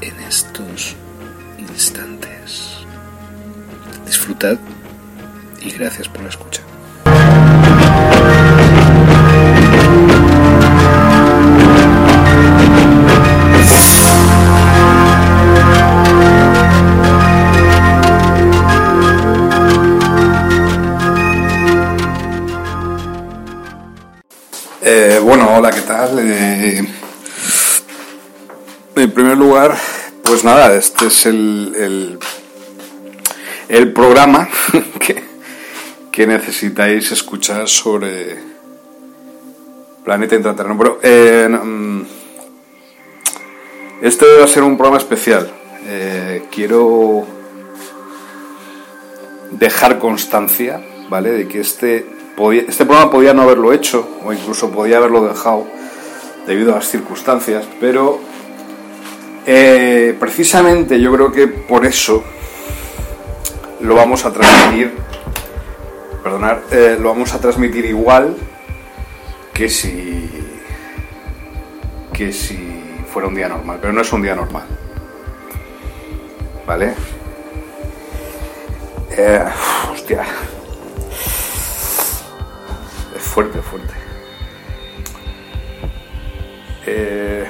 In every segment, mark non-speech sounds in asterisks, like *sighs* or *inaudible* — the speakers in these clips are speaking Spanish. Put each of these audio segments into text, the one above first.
en estos instantes. Disfrutad y gracias por la escucha. Pues nada, este es el, el, programa *laughs* que, que, necesitáis escuchar sobre Planeta Intraterreno. Pero eh, mm, este va a ser un programa especial. Eh, quiero dejar constancia, ¿vale? De que este este programa podía no haberlo hecho o incluso podía haberlo dejado debido a las circunstancias, pero eh, precisamente yo creo que por eso lo vamos a transmitir, perdonar, eh, lo vamos a transmitir igual que si que si fuera un día normal, pero no es un día normal, ¿vale? Eh, hostia, fuerte, fuerte. Eh,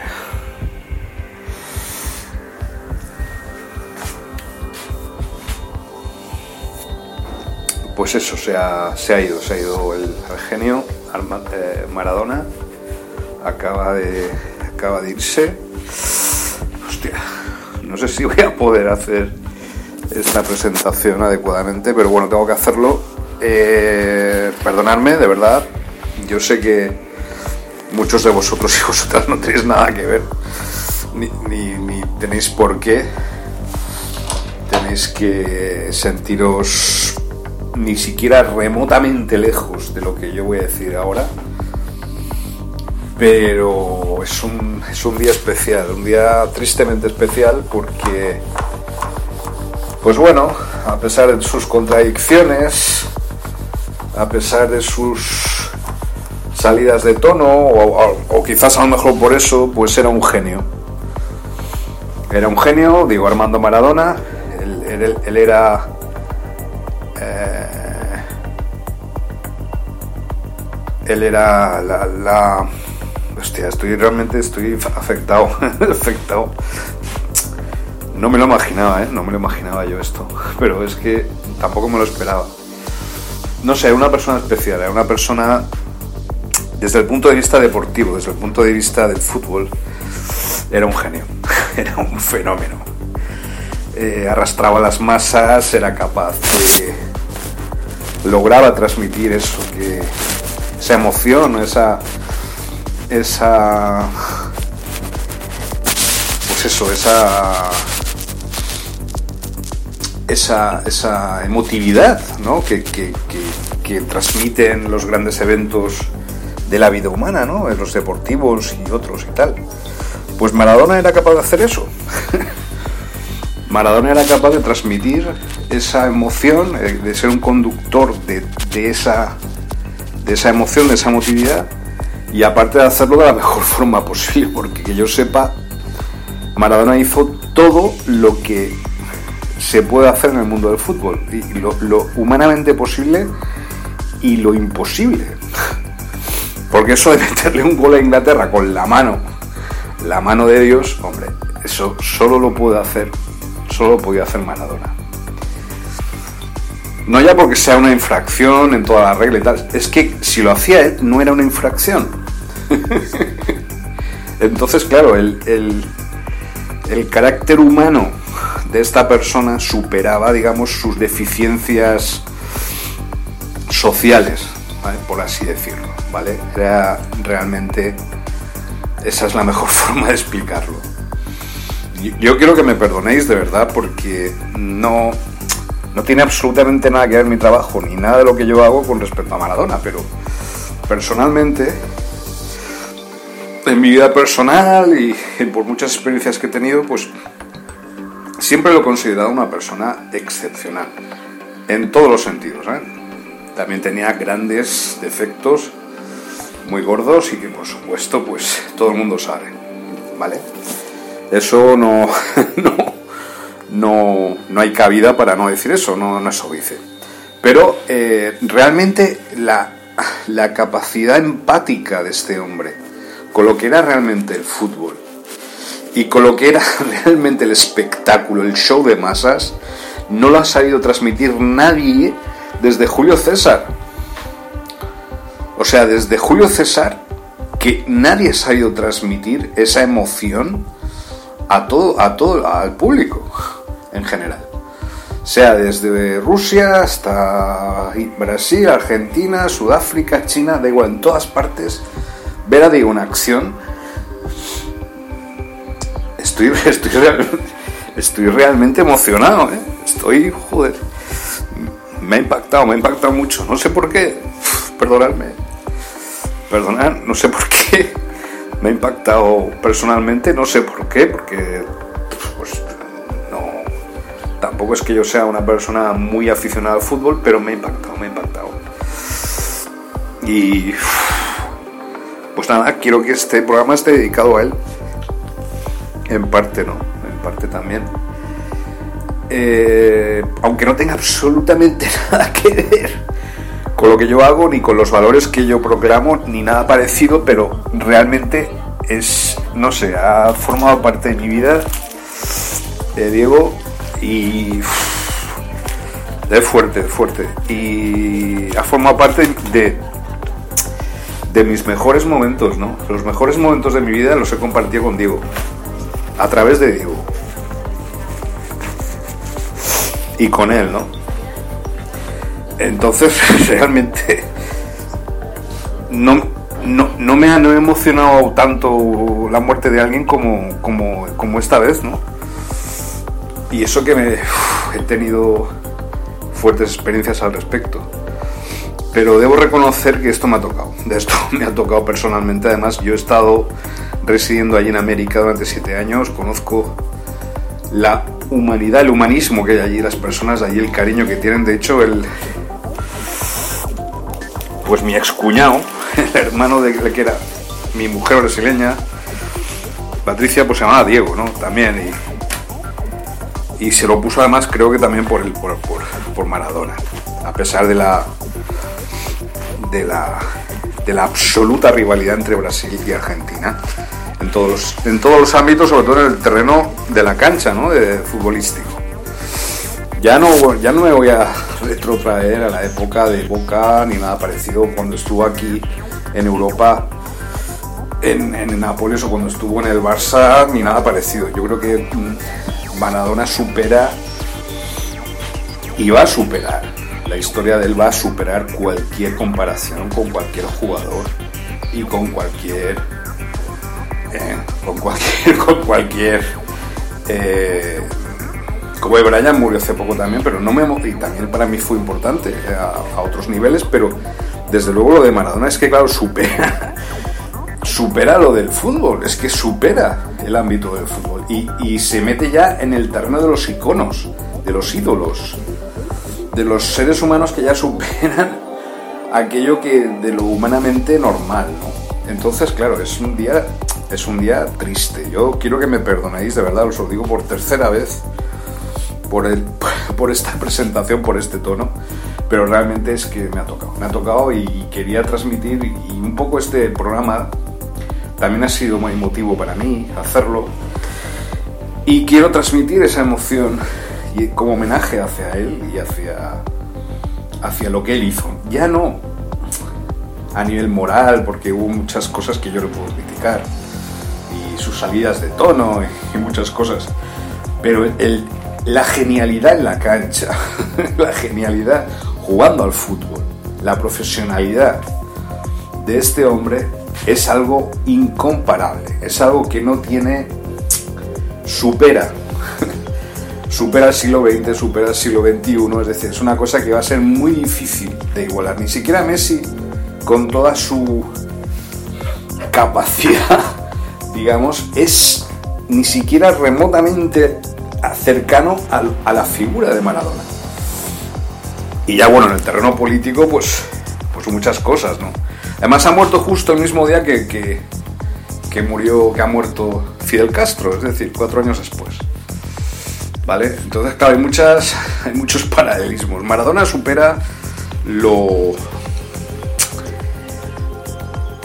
pues eso, se ha, se ha ido, se ha ido el, genio eh, Maradona, acaba de, acaba de irse. Hostia, no sé si voy a poder hacer esta presentación adecuadamente, pero bueno, tengo que hacerlo eh, perdonadme, de verdad. Yo sé que muchos de vosotros y vosotras no tenéis nada que ver, ni, ni, tenéis por qué. Tenéis que sentiros ni siquiera remotamente lejos de lo que yo voy a decir ahora. Pero es un, es un día especial, un día tristemente especial porque, pues bueno, a pesar de sus contradicciones, a pesar de sus salidas de tono, o, quizás a lo mejor por eso, pues era un genio. Era un genio, digo Armando Maradona, él, era... él era la, la, Hostia, estoy realmente estoy afectado, *laughs* afectado. No me lo imaginaba, ¿eh? No me lo imaginaba yo esto. *laughs* Pero es que tampoco me lo esperaba no sé, una persona especial, era una persona desde el punto de vista deportivo, desde el punto de vista del fútbol, era un genio, *laughs* era un fenómeno. Eh, arrastraba las masas, era capaz de... lograba transmitir eso, que esa emoción, esa... esa... pues eso, esa esa, esa emotividad ¿no? que, que, que, transmiten los grandes eventos de la vida humana, ¿no? los deportivos y otros y tal. Pues Maradona era capaz de hacer eso. *laughs* Maradona era capaz de transmitir esa emoción, eh, de ser un conductor de, de, esa, de esa emoción, de esa emotividad, y aparte de hacerlo de la *laughs* mejor forma posible, porque que yo sepa, Maradona hizo todo lo que se puede hacer en el mundo del fútbol. Y lo, lo humanamente posible y lo imposible. *laughs* Porque eso de meterle un gol a Inglaterra con la mano, la mano de Dios, hombre, eso solo lo puede hacer, solo lo podía hacer Maradona. No ya porque sea una infracción en toda la regla y tal, es que si lo hacía no era una infracción. *laughs* Entonces, claro, el, el, carácter humano de esta persona superaba, digamos, sus deficiencias sociales, por así decirlo, ¿vale? Era realmente, esa es la mejor *laughs* forma de explicarlo. Yo quiero que me perdonéis de verdad porque no, no tiene absolutamente nada que ver mi trabajo ni nada de lo que yo hago con respecto a Maradona, pero personalmente, en mi vida personal y por muchas experiencias que he tenido, pues siempre lo he considerado una persona excepcional, en todos los sentidos. ¿eh? También tenía grandes defectos muy gordos y que por supuesto pues todo el mundo sabe, ¿vale? Eso no, *laughs* no, no, no hay cabida para no decir eso, no, no eso dice. Pero eh, realmente la, la capacidad empática de este hombre con lo que era realmente el fútbol y con lo que era *laughs* realmente el espectáculo, el show de masas, no lo ha sabido transmitir nadie desde Julio César. O sea, desde Julio César, que nadie ha sabido transmitir esa emoción a todo, a todo, al público en general. Sea desde Rusia hasta Brasil, Argentina, Sudáfrica, China, da igual, en todas partes, ver a una acción. Estoy, *laughs* estoy, estoy realmente emocionado, ¿eh? Estoy, joder, me ha impactado, me ha impactado mucho. No sé por qué, *sighs* perdonadme, perdonad, no sé por qué *laughs* me ha impactado personalmente, no sé por qué, porque tampoco es que yo sea una persona muy aficionada al fútbol, pero me ha impactado, me ha impactado. Y pues nada, quiero que este programa esté dedicado a él. En parte no, en parte también. Eh, aunque no tenga absolutamente *laughs* nada que ver con lo que yo hago, ni con los valores que yo proclamo, ni nada parecido, pero realmente es, no sé, ha formado parte de mi vida. de Diego, y es fuerte, es fuerte. Y ha formado parte de, de mis mejores momentos, ¿no? Los mejores momentos de mi vida los he compartido con Diego, a través de Diego. Y con él, ¿no? Entonces, *laughs* realmente, no, no, me ha no emocionado tanto la muerte de alguien como, como, como esta vez, ¿no? Y eso que me, he tenido fuertes experiencias al respecto. Pero debo reconocer que esto me ha tocado. De esto *laughs* me ha tocado personalmente. Además, yo he estado residiendo allí en América durante siete años. Conozco la humanidad, el humanismo que hay allí, las personas allí, el cariño que tienen. De hecho, el. Pues mi excuñado, *laughs* el hermano de que era mi mujer brasileña, Patricia, pues se llamaba Diego, ¿no? También. Y se lo puso además creo que también por, el, por, por, Maradona, a pesar de la, de la, de la absoluta rivalidad entre Brasil y Argentina en todos, los, en todos los ámbitos, sobre todo en el terreno de la cancha, ¿no? de futbolístico. Ya no, ya no me voy a *laughs* retrotraer a la época de Boca ni nada parecido cuando estuvo aquí en Europa en, en Nápoles o cuando estuvo en el Barça ni nada parecido. Yo creo que mm, Maradona supera y va a superar. La historia de él va a superar cualquier comparación con cualquier jugador y con cualquier. Eh, con cualquier. *laughs* Con cualquier. Eh, como Brian murió hace poco también, pero no me. Y también para mí fue importante eh, a otros niveles, pero desde luego lo de Maradona es que, claro, supera. Supera lo del fútbol, es que supera el ámbito del fútbol y, se mete ya en el terreno de los iconos, de los ídolos, de los seres humanos que ya superan *laughs* aquello que de lo humanamente normal, ¿no? Entonces, claro, es un día es un día triste. Yo quiero que me perdonéis, de verdad, os lo digo por tercera vez por, el, *laughs* por esta presentación, por este tono, pero realmente es que me ha tocado, me ha tocado y quería transmitir y un poco este programa también ha sido muy emotivo para mí hacerlo y quiero transmitir esa emoción como homenaje hacia él y hacia, hacia lo que él hizo. Ya no a nivel moral, porque hubo muchas cosas que yo le puedo criticar, y sus salidas de tono y, muchas cosas, pero la genialidad en la cancha, *laughs* la genialidad jugando al fútbol, la profesionalidad de este hombre es algo incomparable, es algo que no tiene, supera, *laughs* supera el siglo XX, supera el siglo XXI, es decir, es una cosa que va a ser muy difícil de igualar, ni siquiera Messi con toda su capacidad, *laughs* digamos, es ni siquiera remotamente cercano a, la figura de Maradona. Y ya bueno, en el terreno político, pues, pues muchas cosas, ¿no? Además ha muerto justo el mismo día que, que, murió, que ha muerto Fidel Castro, es decir, cuatro años después. ¿Vale? Entonces, claro, hay, muchas, hay muchos *laughs* paralelismos. Maradona supera lo...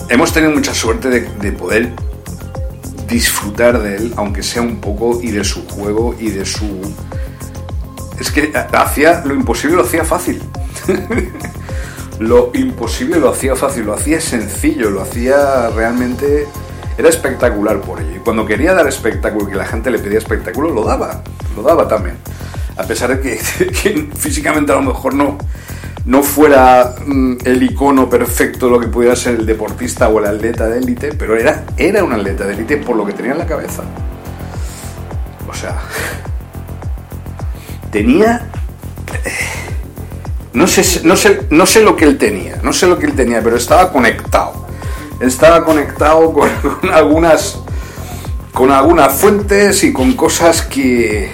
Hemos tenido mucha suerte de, de poder disfrutar de él, aunque sea un poco, y de su juego y de su... Es que hacía lo imposible, lo hacía fácil. *laughs* lo imposible lo hacía fácil, lo hacía sencillo, lo hacía realmente... Era espectacular por ello. Y cuando quería dar espectáculo, que la gente le pedía espectáculo, lo daba, lo daba también. A pesar de que, *laughs* físicamente a lo mejor no, no fuera mm, el icono perfecto lo que pudiera ser el deportista o el atleta de élite, pero era, era un atleta de élite por lo que tenía en la cabeza. O sea, tenía no sé, no, sé, no sé lo que él tenía, no sé lo que él tenía, pero estaba conectado. Estaba conectado con, *laughs* algunas con algunas fuentes y con cosas que,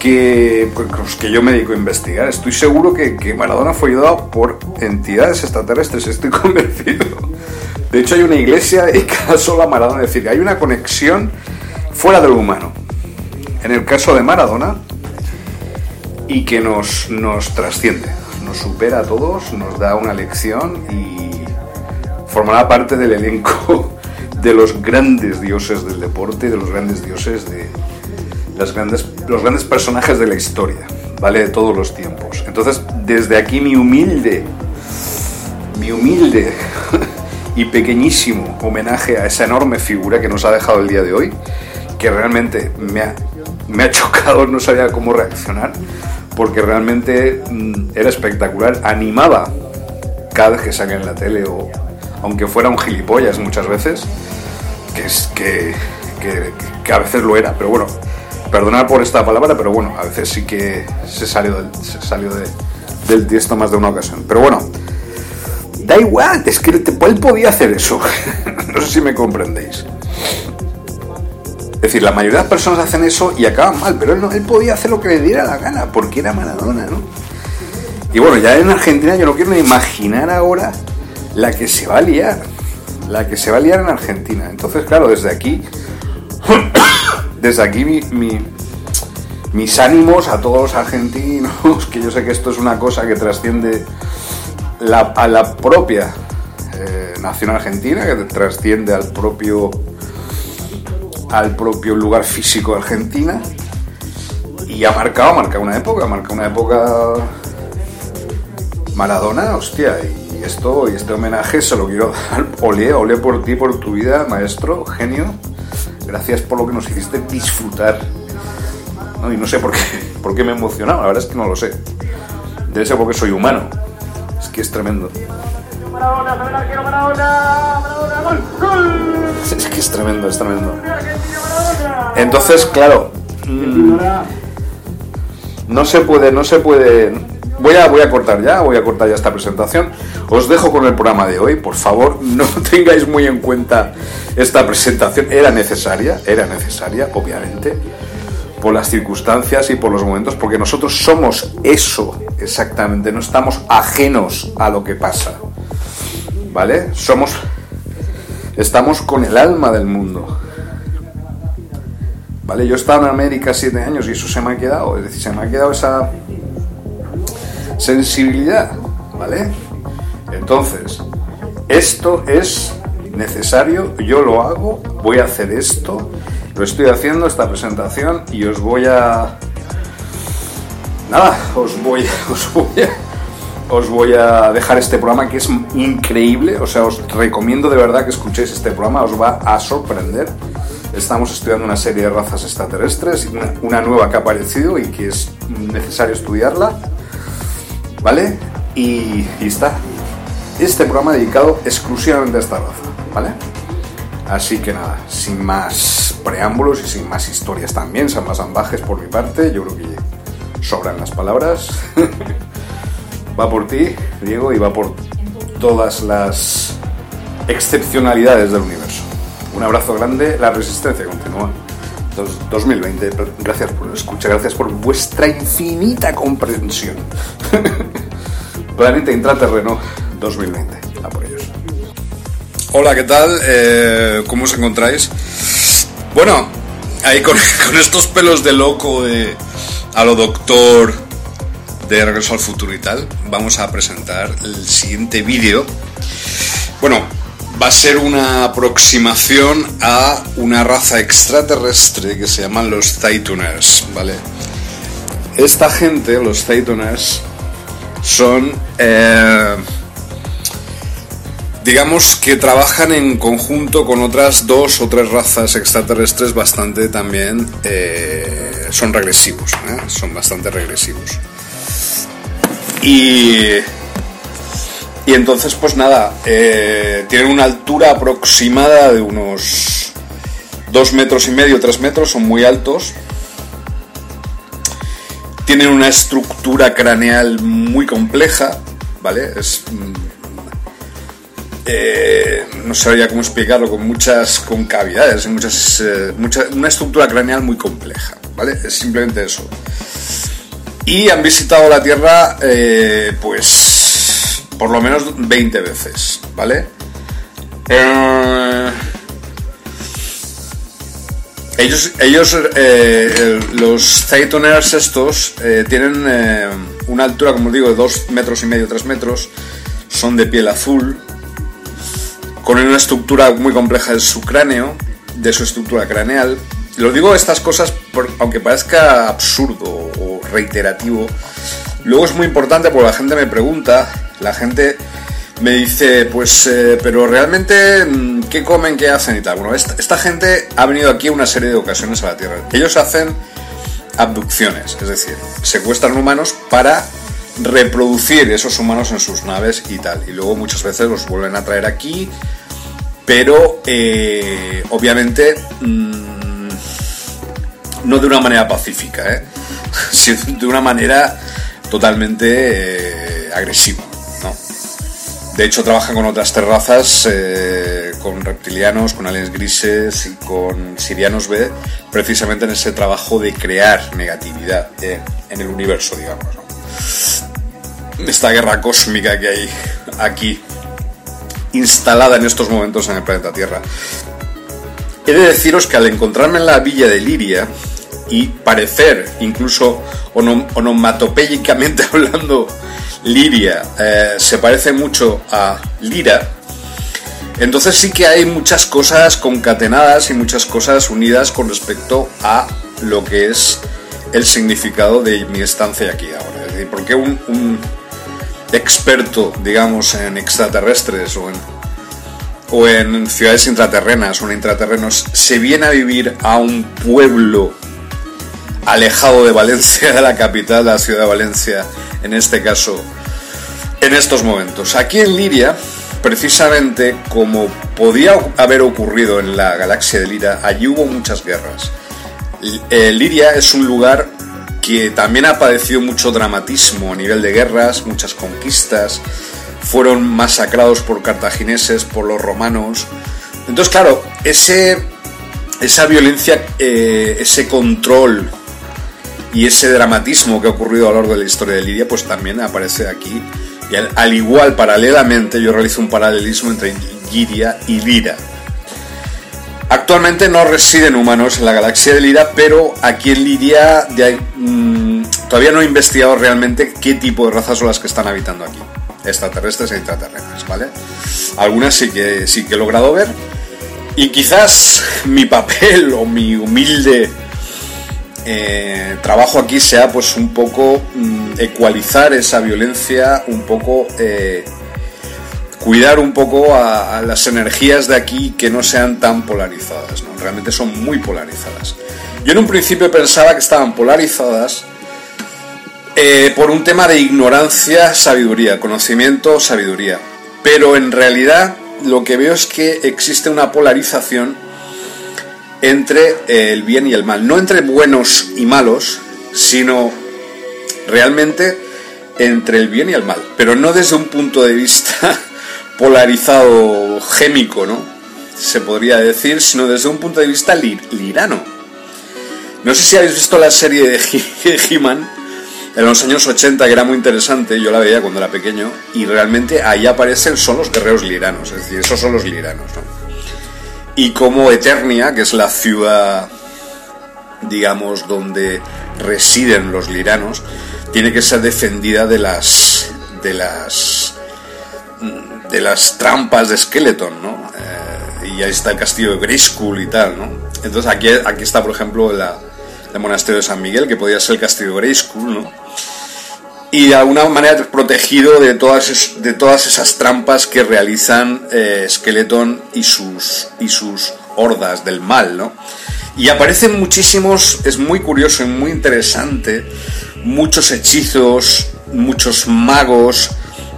que, pues, que yo me dedico a investigar. Estoy seguro que, que, Maradona fue ayudado por entidades extraterrestres, estoy *laughs* convencido. De hecho, hay una iglesia dedicada solo a Maradona, es decir, hay una conexión fuera de lo humano. En el caso de Maradona, y que nos, nos trasciende, nos supera a todos, nos da una lección y formará parte del elenco *laughs* de los grandes dioses del deporte, de los grandes dioses de las grandes, los grandes personajes de la historia, ¿vale? De todos los tiempos. Entonces, desde aquí mi humilde, mi humilde *laughs* y pequeñísimo homenaje a esa enorme figura que nos ha dejado el día de hoy, que realmente me ha, me ha chocado, no sabía cómo reaccionar porque realmente mm, era espectacular, animaba cada vez que salía en la tele, o aunque fuera un gilipollas muchas veces, que, es, que, que, a veces lo era, pero bueno, perdonad por esta palabra, pero bueno, a veces sí que se salió del, se salió del tiesto más de una ocasión. Pero bueno, da igual, es que él podía hacer eso, *laughs* no sé si me comprendéis. Es decir, la mayoría de las personas hacen eso y acaban mal, pero él, no, podía hacer lo que le diera la gana, porque era Maradona, ¿no? Y bueno, ya en Argentina yo no quiero ni imaginar ahora la que se va a liar, la que se va a liar en Argentina. Entonces, claro, desde aquí, *coughs* desde aquí mis ánimos a todos los argentinos, que yo sé que esto es una cosa que trasciende a la propia eh, nación argentina, que trasciende al propio al propio lugar físico de Argentina. Y ha marcado, ha marcado una época, ha marcado una época Maradona, hostia, y esto, y este homenaje se lo quiero dar, *laughs* olé, olé por ti, por tu vida, maestro, genio, gracias por lo que nos hiciste disfrutar, y no sé por qué, *laughs* por qué me he emocionado, la verdad es que no lo sé, debe ser porque soy humano, es que es tremendo. Es que es tremendo, es tremendo. Entonces, claro, mm, no se puede, no se puede. Voy a, voy a cortar ya, voy a cortar ya esta presentación. Os dejo con el programa de hoy. Por favor, *laughs* no tengáis muy en cuenta esta presentación. Era necesaria, era necesaria, obviamente, por las circunstancias y por los momentos, porque nosotros somos eso exactamente. No estamos ajenos a lo que pasa. ¿Vale? Somos. Estamos con el alma del mundo. ¿vale? Yo he estado en América siete años y eso se me ha quedado, es decir, se me ha quedado esa sensibilidad, ¿vale? Entonces, esto es necesario, yo lo hago, voy a hacer esto, lo estoy haciendo, esta presentación, y os voy a... Nada, os voy, *laughs* os voy a os voy a dejar este programa que es increíble, o sea, os recomiendo de verdad que escuchéis este programa, os va a sorprender. Estamos estudiando una serie de razas extraterrestres, una, nueva que ha aparecido y que es necesario estudiarla, ¿vale? Y, y está. Este programa dedicado exclusivamente a esta raza, ¿vale? Así que nada, sin más preámbulos y sin más historias también, sin más ambajes por mi parte, yo creo que sobran las palabras. *laughs* va por ti, Diego, y va por todas las excepcionalidades del universo. Un abrazo grande, la resistencia continúa. 2020, gracias por escuchar, gracias por vuestra infinita comprensión. *laughs* Planeta Intraterreno 2020, a por ellos. Hola, ¿qué tal? Eh, ¿Cómo os encontráis? Bueno, ahí con, *laughs* con estos pelos de loco de a lo doctor de Regreso al Futuro y tal, vamos a presentar el siguiente vídeo. Bueno, va a ser una aproximación a una raza extraterrestre que se llaman los Titaners, ¿vale? Esta gente, los Titaners, son... Eh, digamos que trabajan en conjunto con otras dos o tres razas extraterrestres bastante también eh, son regresivos, ¿eh? son bastante regresivos. Y, y entonces, pues nada, eh, tienen una altura aproximada de unos dos metros y medio, tres metros, son muy altos. Tienen una estructura craneal muy compleja, ¿vale? Es, mm, eh, no sabría cómo explicarlo, con muchas concavidades, muchas, eh, una estructura craneal muy compleja, ¿vale? Es simplemente eso y han visitado la Tierra eh, pues por lo menos 20 veces, ¿vale? Eh, ellos, ellos eh, los Titaners estos tienen una altura, como digo, de 2 metros y medio, 3 metros, son de piel azul, con una estructura muy compleja de su cráneo, de su estructura craneal. Lo digo estas cosas, aunque parezca absurdo reiterativo. Luego es muy importante porque la gente me pregunta, la gente me dice, pues, eh, pero realmente, mm, ¿qué comen, qué hacen y tal? Bueno, esta, gente ha venido aquí una serie de ocasiones a la Tierra. Ellos hacen abducciones, es decir, secuestran humanos para reproducir esos humanos en sus naves y tal. Y luego muchas veces los vuelven a traer aquí, pero eh, obviamente mm, no de una manera pacífica, ¿eh? *laughs* de una manera totalmente eh, agresiva. ¿no? De hecho, trabajan con otras terrazas, eh, con reptilianos, con aliens grises y con sirianos B, precisamente en ese trabajo de crear negatividad en el universo, digamos. Esta guerra cósmica que hay aquí, instalada en estos momentos en el planeta Tierra. He de deciros que al encontrarme en la villa de Liria, y parecer, incluso onomatopéyicamente *laughs* hablando, Liria eh, se parece mucho a Lira, entonces sí que hay muchas cosas concatenadas y muchas cosas unidas con respecto a lo que es el significado de mi estancia aquí ahora. Es decir, ¿por qué un, un experto, digamos, en extraterrestres o en, o en ciudades intraterrenas o en intraterrenos se viene a vivir a un pueblo alejado de Valencia, *laughs* de la capital, la ciudad de Valencia, en este caso, en estos momentos. Aquí en Liria, precisamente como podía haber ocurrido en la galaxia de Liria, allí hubo muchas guerras. Eh, Liria es un lugar que también ha padecido mucho dramatismo a nivel de guerras, muchas conquistas, fueron masacrados por cartagineses, por los romanos. Entonces, claro, ese, esa violencia, eh, ese control y ese dramatismo que ha ocurrido a lo largo de la historia de Lidia, pues también aparece aquí. Y al, igual, paralelamente, yo realizo un paralelismo entre Lidia y Lira. Actualmente no residen humanos en la galaxia de Lira, pero aquí en Liria mm, todavía no he investigado realmente qué tipo de razas son las que están habitando aquí, extraterrestres e intraterrestres, ¿vale? Algunas sí que, sí que he logrado ver, y quizás mi papel o mi humilde eh, trabajo aquí sea pues un poco mm, ecualizar esa violencia, un poco... Eh, cuidar un poco a, las energías de aquí que no sean tan polarizadas, ¿no? realmente son muy polarizadas. Yo en un principio pensaba que estaban polarizadas eh, por un tema de ignorancia, sabiduría, conocimiento, sabiduría, pero en realidad lo que veo es que existe una polarización entre el bien y el mal, no entre buenos y malos, sino realmente entre el bien y el mal, pero no desde un punto de vista *laughs* polarizado gémico, ¿no? Se podría decir, sino desde un punto de vista lirano. No sé si habéis visto la serie de *laughs* He-Man en los años 80, que era muy interesante, yo la veía cuando era pequeño, y realmente ahí aparecen son los guerreros liranos, es decir, esos son los liranos, ¿no? Y como Eternia, que es la ciudad, digamos, donde residen los liranos, tiene que ser defendida de las de las de las trampas de Skeleton, ¿no? Eh, y ahí está el castillo de Grayskull y tal, ¿no? Entonces aquí, aquí está, por ejemplo, la, el monasterio de San Miguel, que podría ser el castillo de Grayskull, ¿no? Y de alguna manera protegido de todas, de todas esas trampas que realizan eh, Skeleton y sus, y sus hordas del mal, ¿no? Y aparecen muchísimos, es muy curioso y muy interesante, muchos hechizos, muchos magos,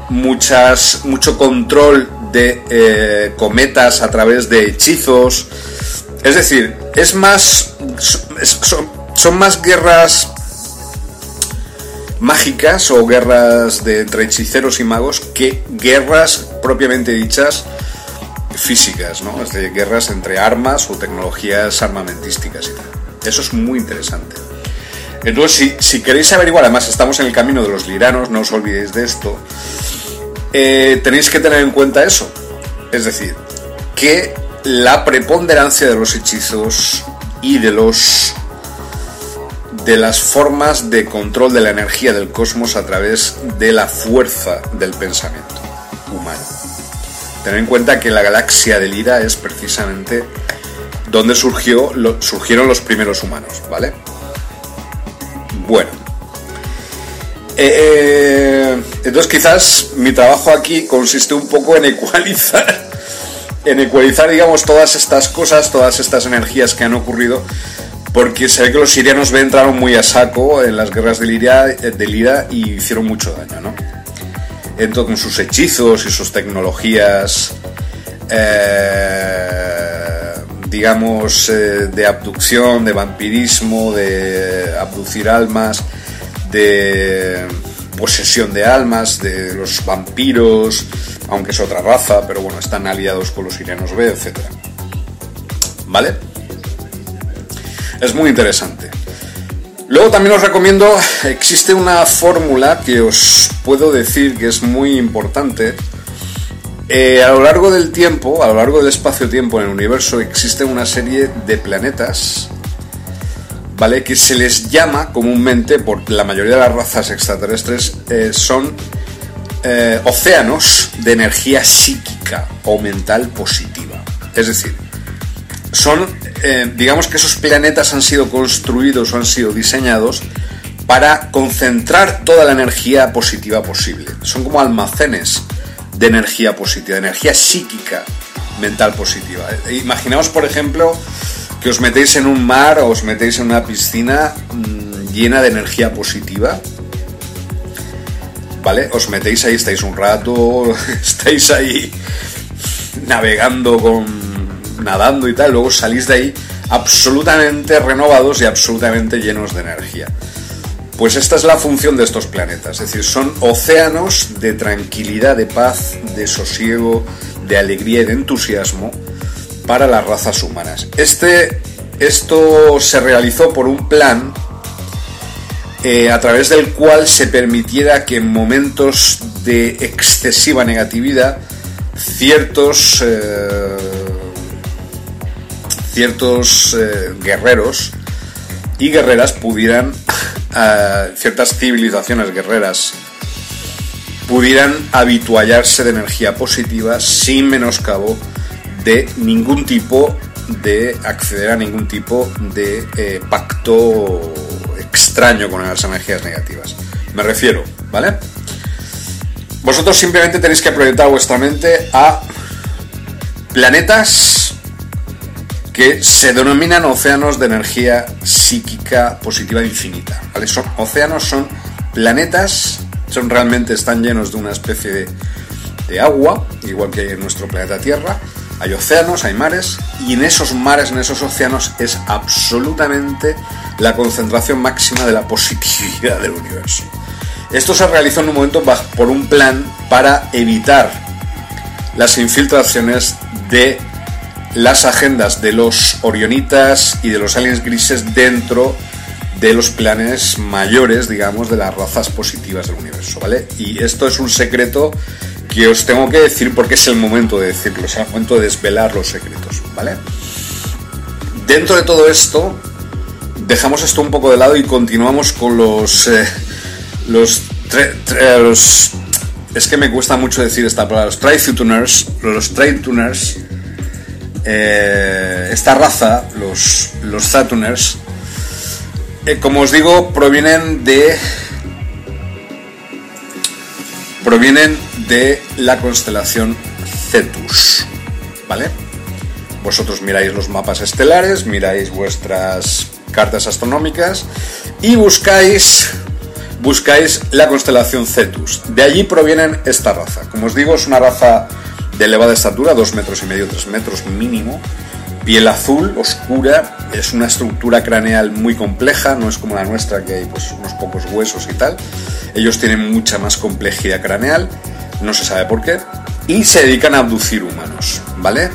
muchas, mucho control de eh, cometas a través de hechizos. Es decir, es más. Son, más guerras mágicas o guerras de entre hechiceros y magos que guerras propiamente dichas físicas, ¿no? Es decir, guerras entre armas o tecnologías armamentísticas y tal. Eso es muy interesante. Entonces, si, queréis averiguar, además estamos en el camino de los liranos, no os olvidéis de esto. Eh, tenéis que tener en cuenta eso. Es decir, que la preponderancia de los hechizos y de los de las formas de control de la energía del cosmos a través de la fuerza del pensamiento humano. Tener en cuenta que la galaxia de Lira es precisamente donde surgió, surgieron los primeros humanos, ¿vale? Bueno, eh, eh, entonces quizás mi trabajo aquí consiste un poco en ecualizar, en ecualizar, digamos, todas estas cosas, todas estas energías que han ocurrido, porque se ve que los sirianos entraron muy a saco en las guerras de de Lira y hicieron mucho daño, ¿no? Entonces, con sus hechizos y sus tecnologías, eh, digamos, de abducción, de vampirismo, de abducir almas, de posesión de almas, de los vampiros, aunque es otra raza, pero bueno, están aliados con los sirianos B, etc. ¿Vale? Es muy interesante. Luego también os recomiendo, existe una fórmula que os puedo decir que es muy importante. Eh, a lo largo del tiempo, a lo largo del espacio-tiempo en el universo, existe una serie de planetas ¿vale? Que se les llama comúnmente, por la mayoría de las razas extraterrestres, eh, son eh, océanos de energía psíquica o mental positiva. Es decir, son, eh, digamos que esos planetas han sido construidos o han sido diseñados para concentrar toda la energía positiva posible. Son como almacenes de energía positiva, de energía psíquica mental positiva. Imaginaos, por ejemplo, que os metéis en un mar o os metéis en una piscina mm, llena de energía positiva. ¿Vale? Os metéis ahí, estáis un rato, *laughs* estáis ahí navegando con. Nadando y tal, luego salís de ahí absolutamente renovados y absolutamente llenos de energía. Pues esta es la función de estos planetas, es decir, son océanos de tranquilidad, de paz, de sosiego, de alegría y de entusiasmo para las razas humanas. Este, esto se realizó por un plan eh, a través del cual se permitiera que en momentos de excesiva negatividad ciertos, eh, ciertos eh, guerreros y guerreras pudieran, *laughs* ciertas civilizaciones guerreras, pudieran habituallarse de energía positiva sin menoscabo de ningún tipo de acceder a ningún tipo de eh, pacto extraño con las energías negativas. Me refiero, ¿vale? Vosotros simplemente tenéis que proyectar vuestra mente a planetas que se denominan océanos de energía psíquica positiva infinita. ¿vale? Son océanos, son planetas, son realmente están llenos de una especie de, de agua, igual que en nuestro planeta Tierra. Hay océanos, hay mares, y en esos mares, en esos océanos, es absolutamente la concentración máxima de la positividad del universo. Esto se realizó en un momento por un plan para evitar las infiltraciones de las agendas de los orionitas y de los aliens grises dentro de los planes mayores, digamos, de las razas positivas del universo, ¿vale? Y esto es un secreto que os tengo que decir porque es el momento de decirlo, es el momento de desvelar los secretos, ¿vale? Dentro de todo esto, dejamos esto un poco de lado y continuamos con los... Eh, los, los es que me cuesta mucho decir esta palabra, los Trituners, los Trituners, eh, esta raza, los, los Saturners, eh, como os digo, provienen de provienen de la constelación Cetus, ¿vale? Vosotros miráis los mapas estelares, miráis vuestras cartas astronómicas y buscáis buscáis la constelación Cetus. De allí provienen esta raza. Como os digo, es una raza de elevada estatura, 2 metros y medio, 3 metros mínimo. Piel azul, oscura, es una estructura craneal muy compleja, no es como la nuestra que hay pues, unos pocos huesos y tal. Ellos tienen mucha más complejidad craneal, no se sabe por qué, y se dedican a abducir humanos, ¿vale?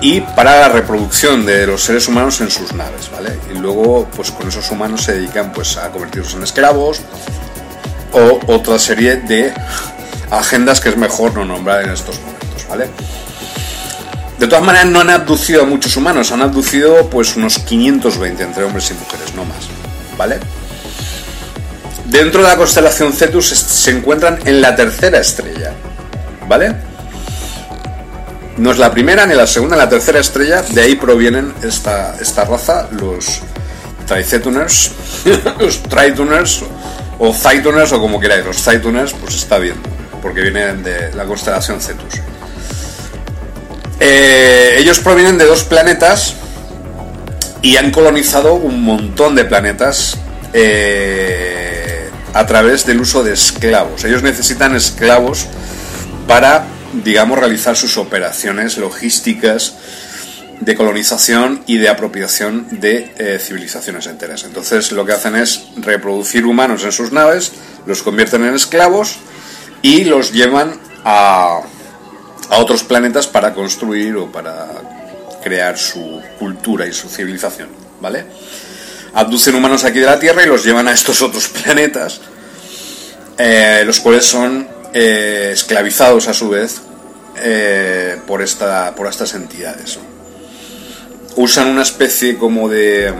y para la reproducción de los seres humanos en sus naves, ¿vale? Y luego, pues con esos humanos se dedican pues a convertirlos en esclavos o otra serie de agendas que es mejor no nombrar en estos momentos, ¿vale? De todas maneras, no han abducido a muchos humanos, han abducido pues unos 520 entre hombres y mujeres, no más, ¿vale? Dentro de la constelación Cetus se encuentran en la tercera estrella, ¿vale? No es la primera, ni la segunda, la tercera estrella. De ahí provienen esta, esta raza, los Tricetuners, *laughs* los Trituners, o Zaituners, o como queráis. Los Zaituners, pues está bien, porque vienen de la constelación Cetus. Eh, ellos provienen de dos planetas y han colonizado un montón de planetas eh, a través del uso de esclavos. Ellos necesitan esclavos para digamos, realizar sus operaciones logísticas de colonización y de apropiación de eh, civilizaciones enteras. Entonces lo que hacen es reproducir humanos en sus naves, los convierten en esclavos y los llevan a, a otros planetas para construir o para crear su cultura y su civilización, ¿vale? Abducen humanos aquí de la Tierra y los llevan a estos otros planetas, eh, los cuales son eh, esclavizados a su vez eh, por, esta, por estas entidades. Usan una especie como de...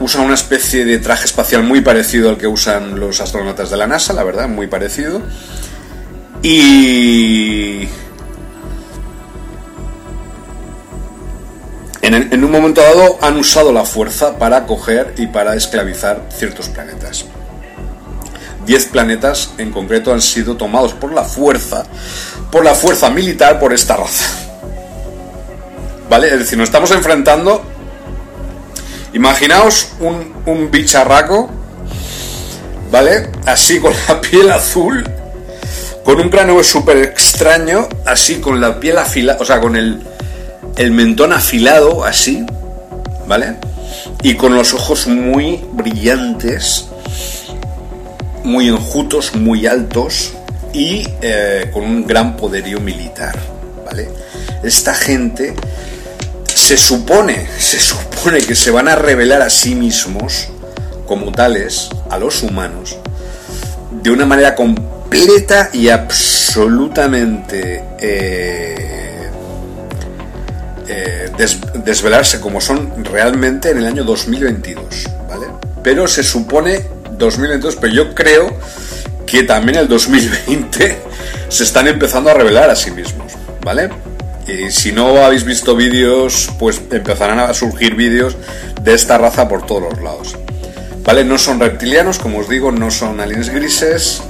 Usan una especie de traje espacial muy parecido al que usan los astronautas de la NASA, la verdad, muy parecido. Y... En, un momento dado han usado la fuerza para coger y para esclavizar ciertos planetas. 10 planetas en concreto han sido tomados por la fuerza, por la fuerza militar, por esta raza. ¿Vale? Es decir, nos estamos enfrentando. Imaginaos un, un bicharraco, ¿vale? Así con la piel azul, con un cráneo súper extraño, así con la piel afilada, o sea, con el, el mentón afilado, así, ¿vale? Y con los ojos muy brillantes, muy enjutos, muy altos y eh, con un gran poderío militar, ¿vale? Esta gente se supone, se supone que se van a revelar a sí mismos como tales a los humanos de una manera completa y absolutamente eh, eh, desvelarse como son realmente en el año 2022, ¿vale? Pero se supone 2022, pero yo creo que también el 2020 *laughs* se están empezando a revelar a sí mismos, ¿vale? Y si no habéis visto vídeos, pues empezarán a surgir vídeos de esta raza por todos los lados. ¿Vale? No son reptilianos, como os digo, no son aliens grises,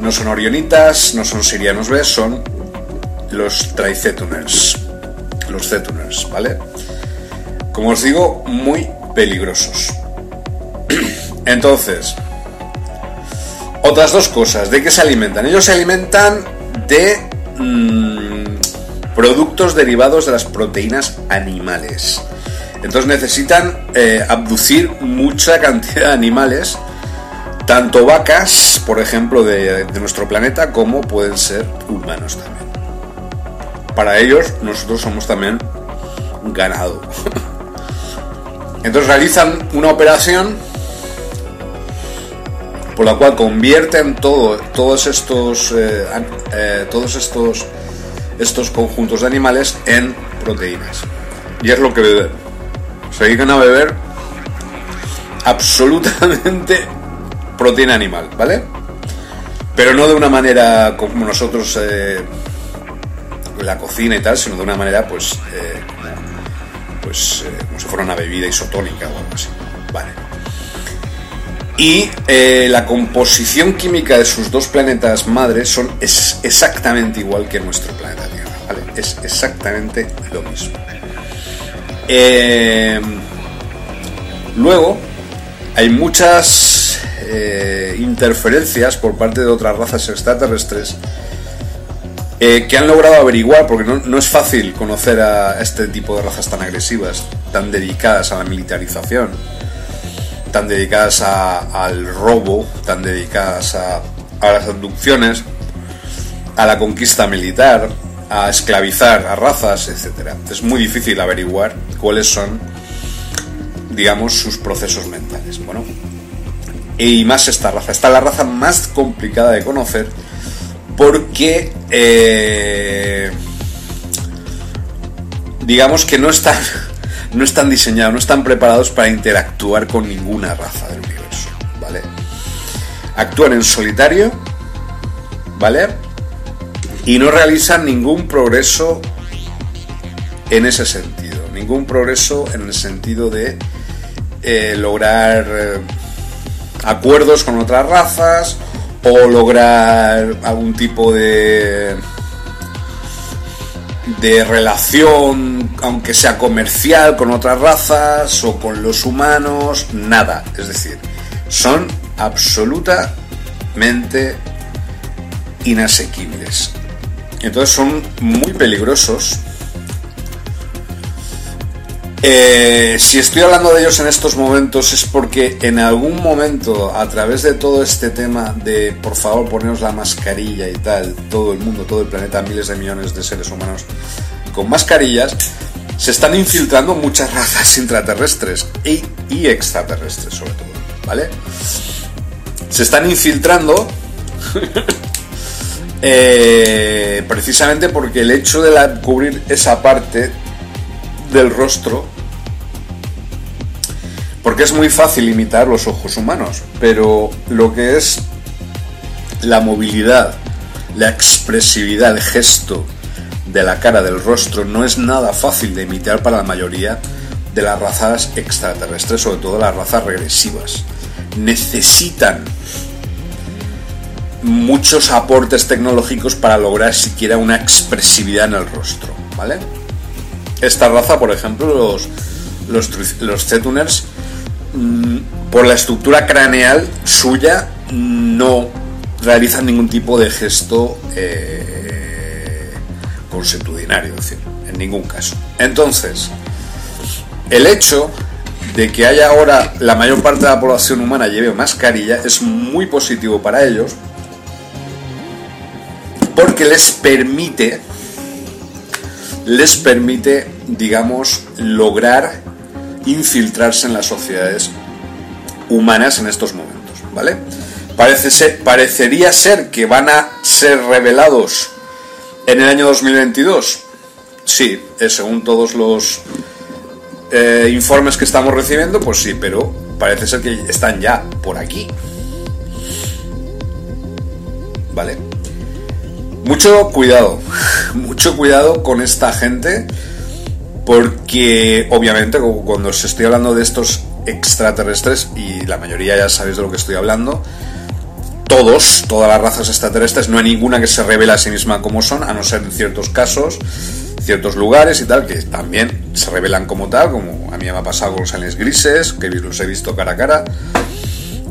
no son orionitas, no son sirianos B, son los Tricetuners. Los Cetuners, ¿vale? Como os digo, muy peligrosos. *clears throat* Entonces, otras dos cosas. ¿De qué se alimentan? Ellos se alimentan de mm, productos derivados de las proteínas animales. Entonces necesitan eh, abducir mucha cantidad de animales, tanto vacas, por ejemplo, de, nuestro planeta, como pueden ser humanos también. Para ellos, nosotros somos también ganado. *laughs* Entonces realizan una operación por la cual convierten todo, todos estos, eh, eh, todos estos, estos conjuntos de animales en proteínas. Y es lo que beben. Se dedican a beber absolutamente proteína animal, ¿vale? Pero no de una manera como nosotros eh, la cocina y tal, sino de una manera pues, pues como si fuera una bebida isotónica o algo así. Vale. Y eh, la composición química de sus dos planetas madres son es exactamente igual que nuestro planeta Tierra. Es exactamente lo mismo. Eh, luego, hay muchas eh, interferencias por parte de otras razas extraterrestres que han logrado averiguar, porque no, es fácil conocer a este tipo de razas tan agresivas, tan dedicadas a la militarización tan dedicadas al robo, tan dedicadas a, las abducciones, a la conquista militar, a esclavizar a razas, etc. Es muy difícil averiguar cuáles son, digamos, sus procesos mentales. Bueno, y más esta raza. Esta es la raza más complicada de conocer porque, eh, digamos que no está no están diseñados, no están preparados para interactuar con ninguna raza del universo, ¿vale? Actúan en solitario, ¿vale? Y no realizan ningún progreso en ese sentido, ningún progreso en el sentido de eh, lograr eh, acuerdos con otras razas o lograr algún tipo de de relación, aunque sea comercial, con otras razas o con los humanos, nada. Es decir, son absolutamente inasequibles. Entonces son muy peligrosos eh, si estoy hablando de ellos en estos momentos es porque en algún momento, a través de todo este tema de por favor ponernos la mascarilla y tal, todo el mundo, todo el planeta, miles de millones de seres humanos con mascarillas, se están infiltrando muchas razas *laughs* intraterrestres y, y extraterrestres sobre todo, ¿vale? Se están infiltrando *laughs* eh, precisamente porque el hecho de cubrir esa parte del rostro porque es muy fácil imitar los ojos humanos, pero lo que es la movilidad, la expresividad, el gesto de la cara, del rostro, no es nada fácil de imitar para la mayoría de las razas extraterrestres, sobre todo las razas regresivas. Necesitan muchos aportes tecnológicos para lograr siquiera una expresividad en el rostro, ¿vale? Esta raza, por ejemplo, los, los, Mm, por la estructura craneal suya, no realizan ningún tipo de gesto eh, es decir, en ningún caso. Entonces, el hecho de que haya ahora la mayor parte de la población humana lleve mascarilla es muy positivo para ellos porque les permite les permite digamos lograr infiltrarse en las sociedades humanas en estos momentos, ¿vale? Parecería ser que van a ser revelados en el año 2022. sí, según todos los eh, informes que estamos recibiendo, pues sí, pero parece ser que están ya por aquí. ¿Vale? Mucho cuidado, *laughs* mucho cuidado con esta gente, porque obviamente cuando os estoy hablando de estos extraterrestres, y la mayoría ya sabéis de lo que estoy hablando, todos, todas las razas extraterrestres, no hay ninguna que se revele a sí misma como son, a no ser en ciertos casos, ciertos lugares y tal, que también se revelan como tal, como a mí me ha pasado con los aliens grises, que los he visto cara a cara,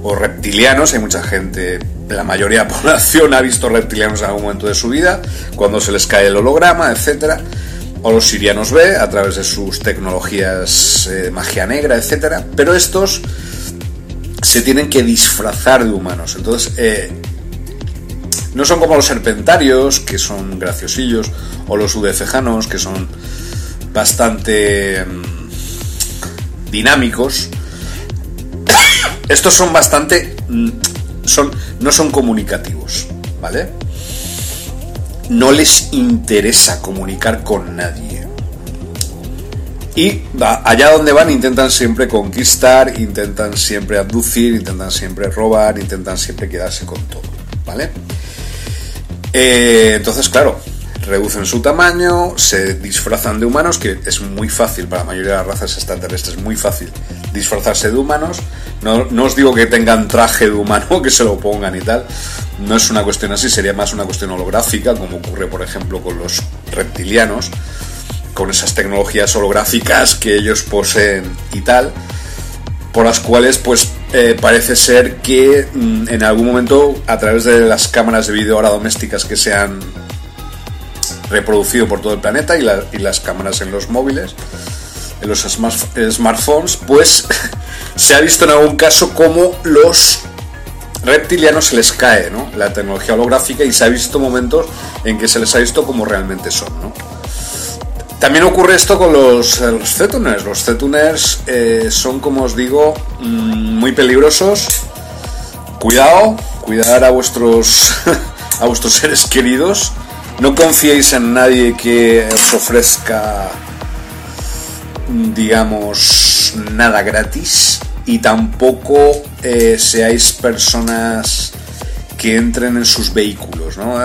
o reptilianos, hay mucha gente, la mayoría *laughs* de la población ha visto reptilianos en algún momento de su vida, cuando se les cae el holograma, etcétera o los sirianos B a través de sus tecnologías eh, magia negra, etcétera, pero estos se tienen que disfrazar de humanos. Entonces, eh, no son como los serpentarios, que son graciosillos, o los udefejanos, que son bastante mm, dinámicos. Estos son bastante. Mm, son, no son comunicativos, ¿vale? No les interesa comunicar con nadie. Y allá donde van intentan siempre conquistar, intentan siempre abducir, intentan siempre robar, intentan siempre quedarse con todo, ¿vale? Eh, entonces, claro, reducen su tamaño, se disfrazan de humanos, que es muy fácil para la mayoría de las razas extraterrestres, muy fácil disfrazarse de humanos. No, no, os digo que tengan traje de humano, *laughs* que se lo pongan y tal. No es una cuestión así, sería más una cuestión holográfica, como ocurre, por ejemplo, con los reptilianos con esas tecnologías holográficas que ellos poseen y tal, por las cuales pues eh, parece ser que mm, en algún momento a través de las cámaras de vídeo ahora domésticas que se han reproducido por todo el planeta y, las cámaras en los móviles, en los smartphones, pues *laughs* se ha visto en algún caso como los reptilianos se les cae ¿no? la tecnología holográfica y se ha visto momentos en que se les ha visto como realmente son. ¿no? También ocurre esto con los, eh, los cetuners. Los cetuners eh, son, como os digo, mm, muy peligrosos. Cuidado, cuidar a vuestros, *laughs* a vuestros seres queridos. No confiéis en nadie que os ofrezca, digamos, nada gratis. Y tampoco eh, seáis personas que entren en sus vehículos. ¿no?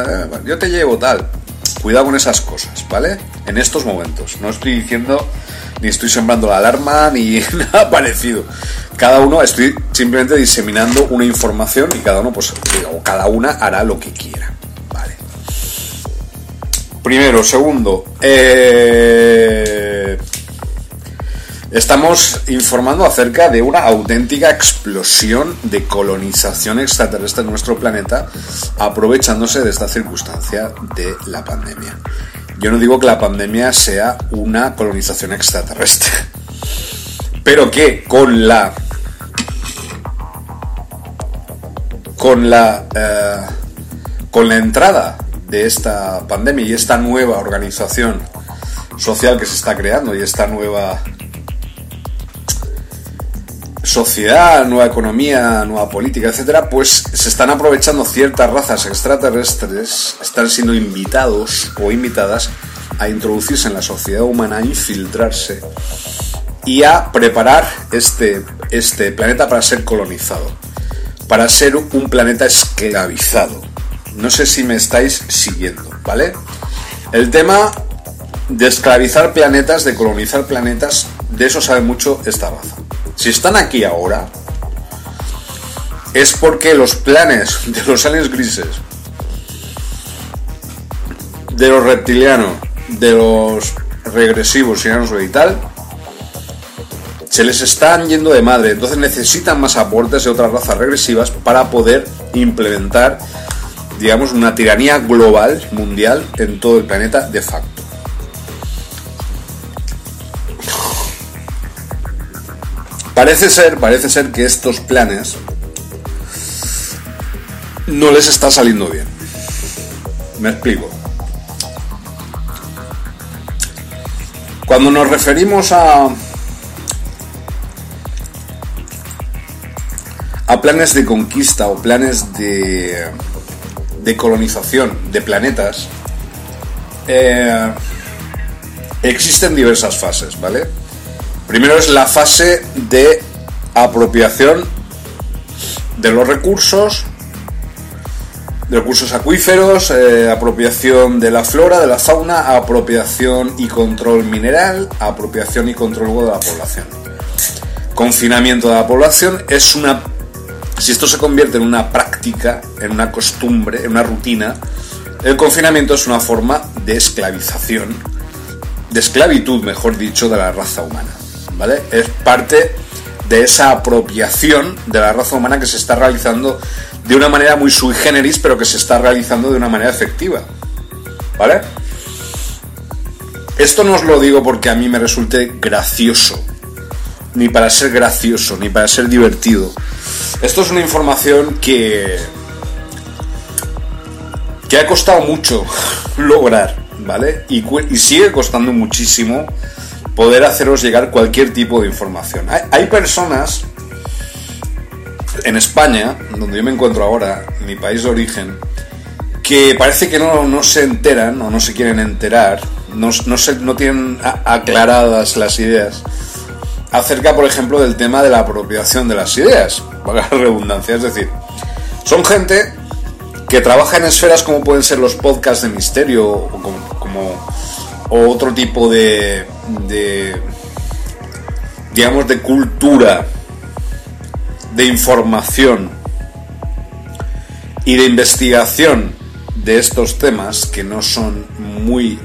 yo te llevo tal. Cuidado con esas cosas, ¿vale? En estos momentos. No estoy diciendo ni estoy sembrando la alarma *laughs* ni nada parecido. Cada uno estoy simplemente diseminando una información y cada uno, pues, o cada una hará lo que quiera. Vale. Primero, segundo, eh, Estamos informando acerca de una auténtica explosión de colonización extraterrestre en nuestro planeta, aprovechándose de esta circunstancia de la pandemia. Yo no digo que la pandemia sea una colonización extraterrestre, *laughs* pero que con la con la eh, con la entrada de esta pandemia y esta nueva organización social que se está creando y esta nueva sociedad, nueva economía, nueva política, etcétera, pues se están aprovechando ciertas razas extraterrestres, están siendo invitados o invitadas a introducirse en la sociedad humana, a infiltrarse y a preparar este, este planeta para ser colonizado, para ser un planeta esclavizado. No sé si me estáis siguiendo, ¿vale? El tema de esclavizar planetas, de colonizar planetas, de eso sabe mucho esta raza. Si están aquí ahora, es porque los planes de los aliens grises, de los reptilianos, de los regresivos y tal, se les están yendo de madre. Entonces necesitan más aportes de otras razas regresivas para poder implementar, digamos, una tiranía global, mundial, en todo el planeta de facto. Parece ser, parece ser que estos planes no les está saliendo bien. Me explico. Cuando nos referimos a a planes de conquista o planes de, de colonización de planetas, eh, existen diversas fases, ¿vale? Primero es la fase de apropiación de los recursos, de recursos acuíferos, eh, apropiación de la flora, de la fauna, apropiación y control mineral, apropiación y control de la población. Confinamiento de la población es una... Si esto se convierte en una práctica, en una costumbre, en una rutina, el confinamiento es una forma de esclavización, de esclavitud, mejor dicho, de la raza humana. ¿Vale? Es parte de esa apropiación de la raza humana que se está realizando de una manera muy sui generis, pero que se está realizando de una manera efectiva. ¿Vale? Esto no os lo digo porque a mí me resulte gracioso, ni para ser gracioso, ni para ser divertido. Esto es una información que que ha costado mucho *laughs* lograr, ¿vale? Y, y, sigue costando muchísimo poder haceros llegar cualquier tipo de información. Hay, personas en España, donde yo me encuentro ahora, mi país de origen, que parece que no, no se enteran o no se quieren enterar, no, no, se, no tienen aclaradas las ideas acerca, por ejemplo, del tema de la apropiación de las ideas, para la redundancia. Es decir, son gente que trabaja en esferas como pueden ser los podcasts de misterio o como, o otro tipo de, de digamos de cultura de información y de investigación de estos temas que no son muy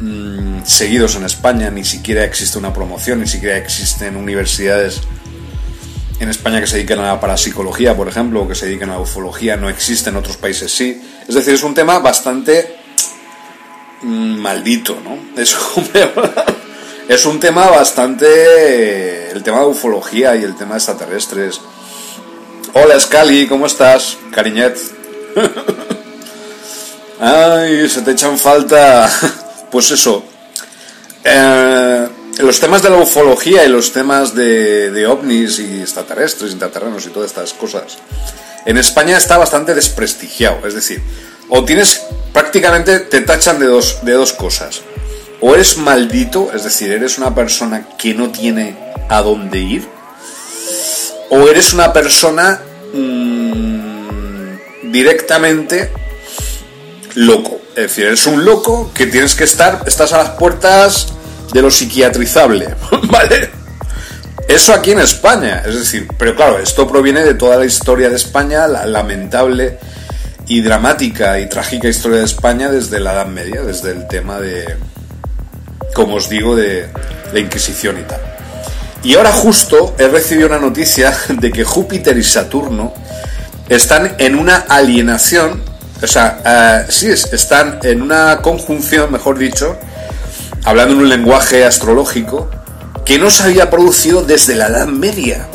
mm, seguidos en España, ni siquiera existe una promoción, ni siquiera existen universidades en España que se dediquen a la parapsicología, por ejemplo, o que se dediquen a la ufología, no existe en otros países sí. Es decir, es un tema bastante maldito, ¿no? *laughs* Es un es un tema bastante... El tema de ufología y el tema de extraterrestres. Hola Scali, ¿cómo estás? Cariñet. *laughs* Ay, se te echan falta... *laughs* Pues eso. Eh, los temas de la ufología y los temas de, de ovnis y extraterrestres, intraterrenos y todas estas cosas. En España está bastante desprestigiado. Es decir, o tienes... Prácticamente te tachan de dos, de dos cosas o eres maldito, es decir, eres una persona que no tiene a dónde ir, o eres una persona mmm, directamente loco. Es decir, eres un loco que tienes que estar, estás a las puertas de lo psiquiatrizable, *laughs* ¿vale? Eso aquí en España, es decir, pero claro, esto proviene de toda la historia de España, la lamentable y dramática y trágica historia de España desde la Edad Media, desde el tema de, como os digo, de la Inquisición y tal. Y ahora justo he recibido una noticia de que Júpiter y Saturno están en una alienación, o sea, eh, sí, están en una conjunción, mejor dicho, hablando en un lenguaje astrológico, que no se había producido desde la Edad Media.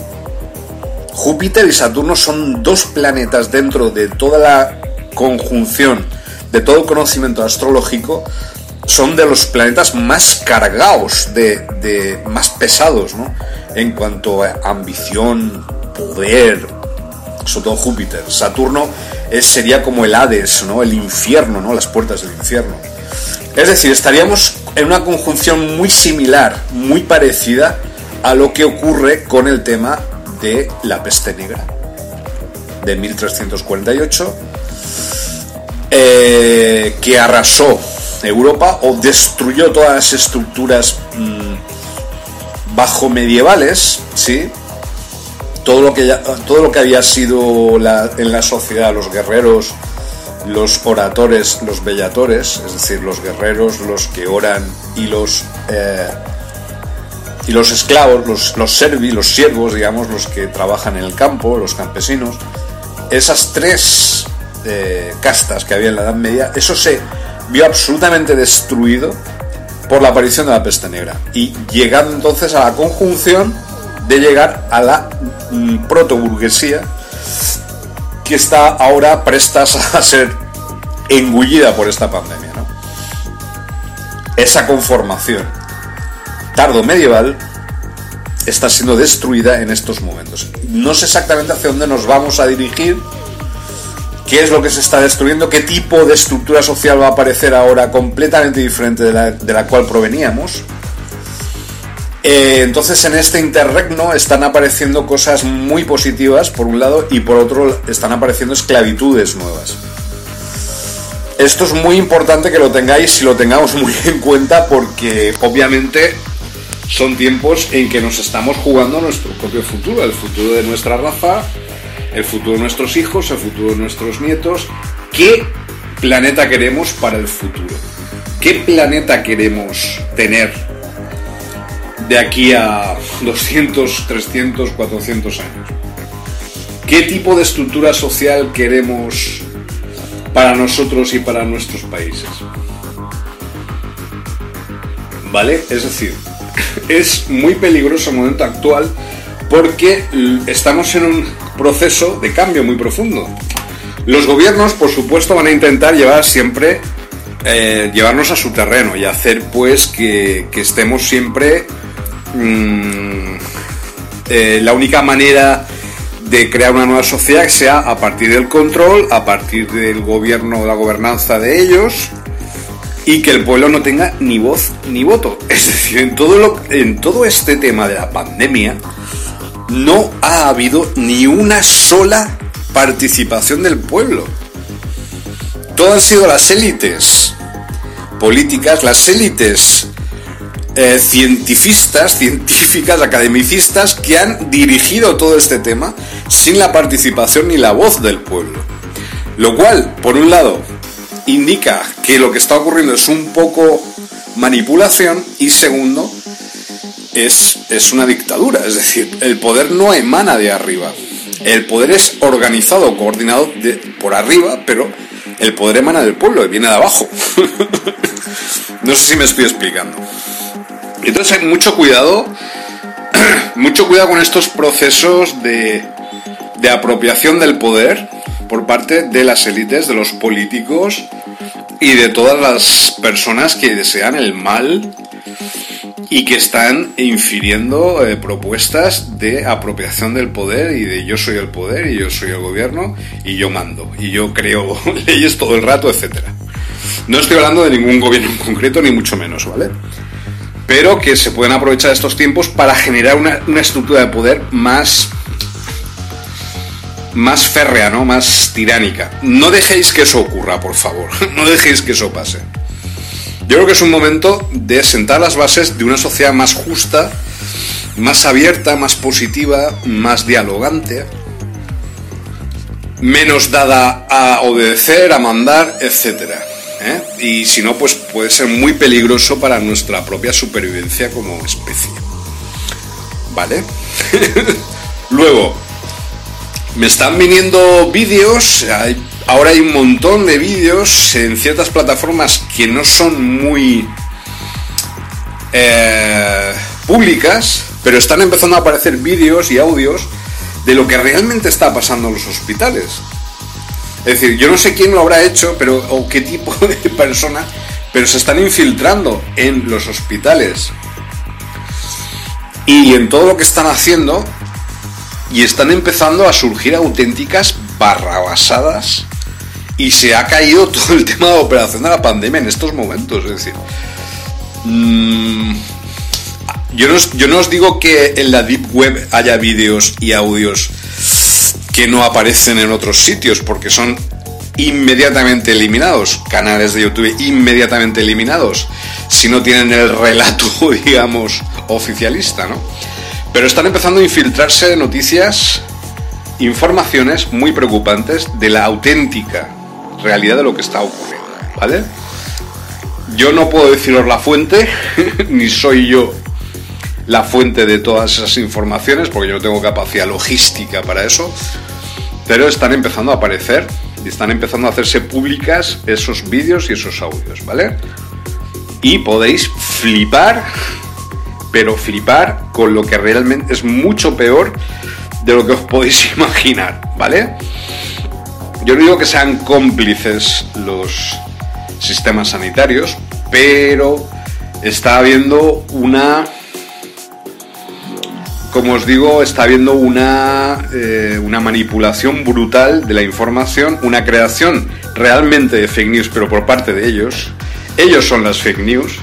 Júpiter y Saturno son dos planetas dentro de toda la conjunción, de todo el conocimiento astrológico, son de los planetas más cargados, de, más pesados, ¿no? En cuanto a ambición, poder, sobre todo Júpiter. Saturno es, sería como el Hades, ¿no? El infierno, ¿no? Las puertas del infierno. Es decir, estaríamos en una conjunción muy similar, muy parecida a lo que ocurre con el tema de la peste negra de 1348, eh, que arrasó Europa o destruyó todas las estructuras mm, bajo medievales, ¿sí? Todo lo que, todo lo que había sido en la sociedad, los guerreros, los oradores, los bellatores, es decir, los guerreros, los que oran y los eh, y los esclavos, los, los servi, los siervos, digamos, los que trabajan en el campo, los campesinos, esas tres eh, castas que había en la Edad Media, eso se vio absolutamente destruido por la aparición de la peste negra y llegando entonces a la conjunción de llegar a la mm, protoburguesía que está ahora prestas *laughs* a ser engullida por esta pandemia. Esa conformación tardo medieval está siendo destruida en estos momentos. No sé exactamente hacia dónde nos vamos a dirigir, qué es lo que se está destruyendo, qué tipo de estructura social va a aparecer ahora completamente diferente de la, de la cual proveníamos. Eh, entonces en este interregno están apareciendo cosas muy positivas por un lado y por otro están apareciendo esclavitudes nuevas. Esto es muy importante que lo tengáis y lo tengamos *laughs* muy en cuenta porque obviamente son tiempos en que nos estamos jugando nuestro propio futuro, el futuro de nuestra raza, el futuro de nuestros hijos, el futuro de nuestros nietos. ¿Qué planeta queremos para el futuro? ¿Qué planeta queremos tener de aquí a 200, 300, 400 años? ¿Qué tipo de estructura social queremos para nosotros y para nuestros países? ¿Vale? Es decir, es muy peligroso el momento actual porque estamos en un proceso de cambio muy profundo. Los gobiernos, por supuesto, van a intentar llevar siempre, eh, llevarnos a su terreno y hacer pues que, estemos siempre... Mm, eh, la única manera de crear una nueva sociedad sea a partir del control, a partir del gobierno, la gobernanza de ellos, y que el pueblo no tenga ni voz ni voto. *laughs* Es decir, en todo, lo, en todo este tema de la pandemia no ha habido ni una sola participación del pueblo. Todo han sido las élites políticas, las élites eh, *laughs* científicas, academicistas que han dirigido todo este tema sin la participación ni la voz del pueblo. Lo cual, por un lado, indica que lo que está ocurriendo es un poco manipulación y segundo, es, es una dictadura. Es decir, el poder no emana de arriba. El poder es organizado, coordinado de, por arriba, pero el poder emana del pueblo viene de abajo. *laughs* no sé si me estoy explicando. Entonces hay mucho cuidado, *clears throat* mucho cuidado con estos procesos de, de apropiación del poder por parte de las élites, de los políticos y de todas las personas que desean el mal y que están infiriendo eh, propuestas de apropiación del poder y de yo soy el poder y yo soy el gobierno y yo mando y yo creo *laughs* leyes todo el rato, etcétera. No estoy hablando de ningún gobierno en concreto ni mucho menos, ¿vale? Pero que se pueden aprovechar estos tiempos para generar una, una estructura de poder más más férrea, ¿no? Más tiránica. No dejéis que eso ocurra, por favor. *laughs* No dejéis que eso pase. Yo creo que es un momento de sentar las bases de una sociedad más justa, más abierta, más positiva, más dialogante, menos dada a obedecer, a mandar, etc. ¿eh? Y si no, pues puede ser muy peligroso para nuestra propia supervivencia como especie. ¿Vale? *laughs* Luego, me están viniendo vídeos, ahora hay un montón de vídeos en ciertas plataformas que no son muy eh, públicas, pero están empezando a aparecer vídeos y audios de lo que realmente está pasando en los hospitales. Es decir, yo no sé quién lo habrá hecho, pero o qué tipo *laughs* de persona, pero se están infiltrando en los hospitales. Y en todo lo que están haciendo, y están empezando a surgir auténticas barrabasadas y se ha caído *laughs* todo el tema de operación de la pandemia en estos momentos. Es decir, mm, yo, no, yo no os digo que en la Deep Web haya vídeos y audios que no aparecen en otros sitios porque son inmediatamente eliminados, canales de YouTube inmediatamente eliminados, si no tienen el relato, *laughs* digamos, oficialista, ¿no? Pero están empezando a infiltrarse noticias, informaciones muy preocupantes de la auténtica realidad de lo que está ocurriendo, ¿vale? Yo no puedo deciros la fuente, *laughs* ni soy yo la fuente de todas esas informaciones, porque yo no tengo capacidad logística para eso, pero están empezando a aparecer y están empezando a hacerse públicas esos vídeos y esos audios, ¿vale? Y podéis flipar pero flipar con lo que realmente es mucho peor de lo que os podéis *laughs* imaginar, ¿vale? Yo no digo que sean cómplices los sistemas sanitarios, pero está habiendo una como os digo, está habiendo una, eh, una manipulación brutal de la información, una creación realmente de fake news, pero por parte de ellos. Ellos son las fake news.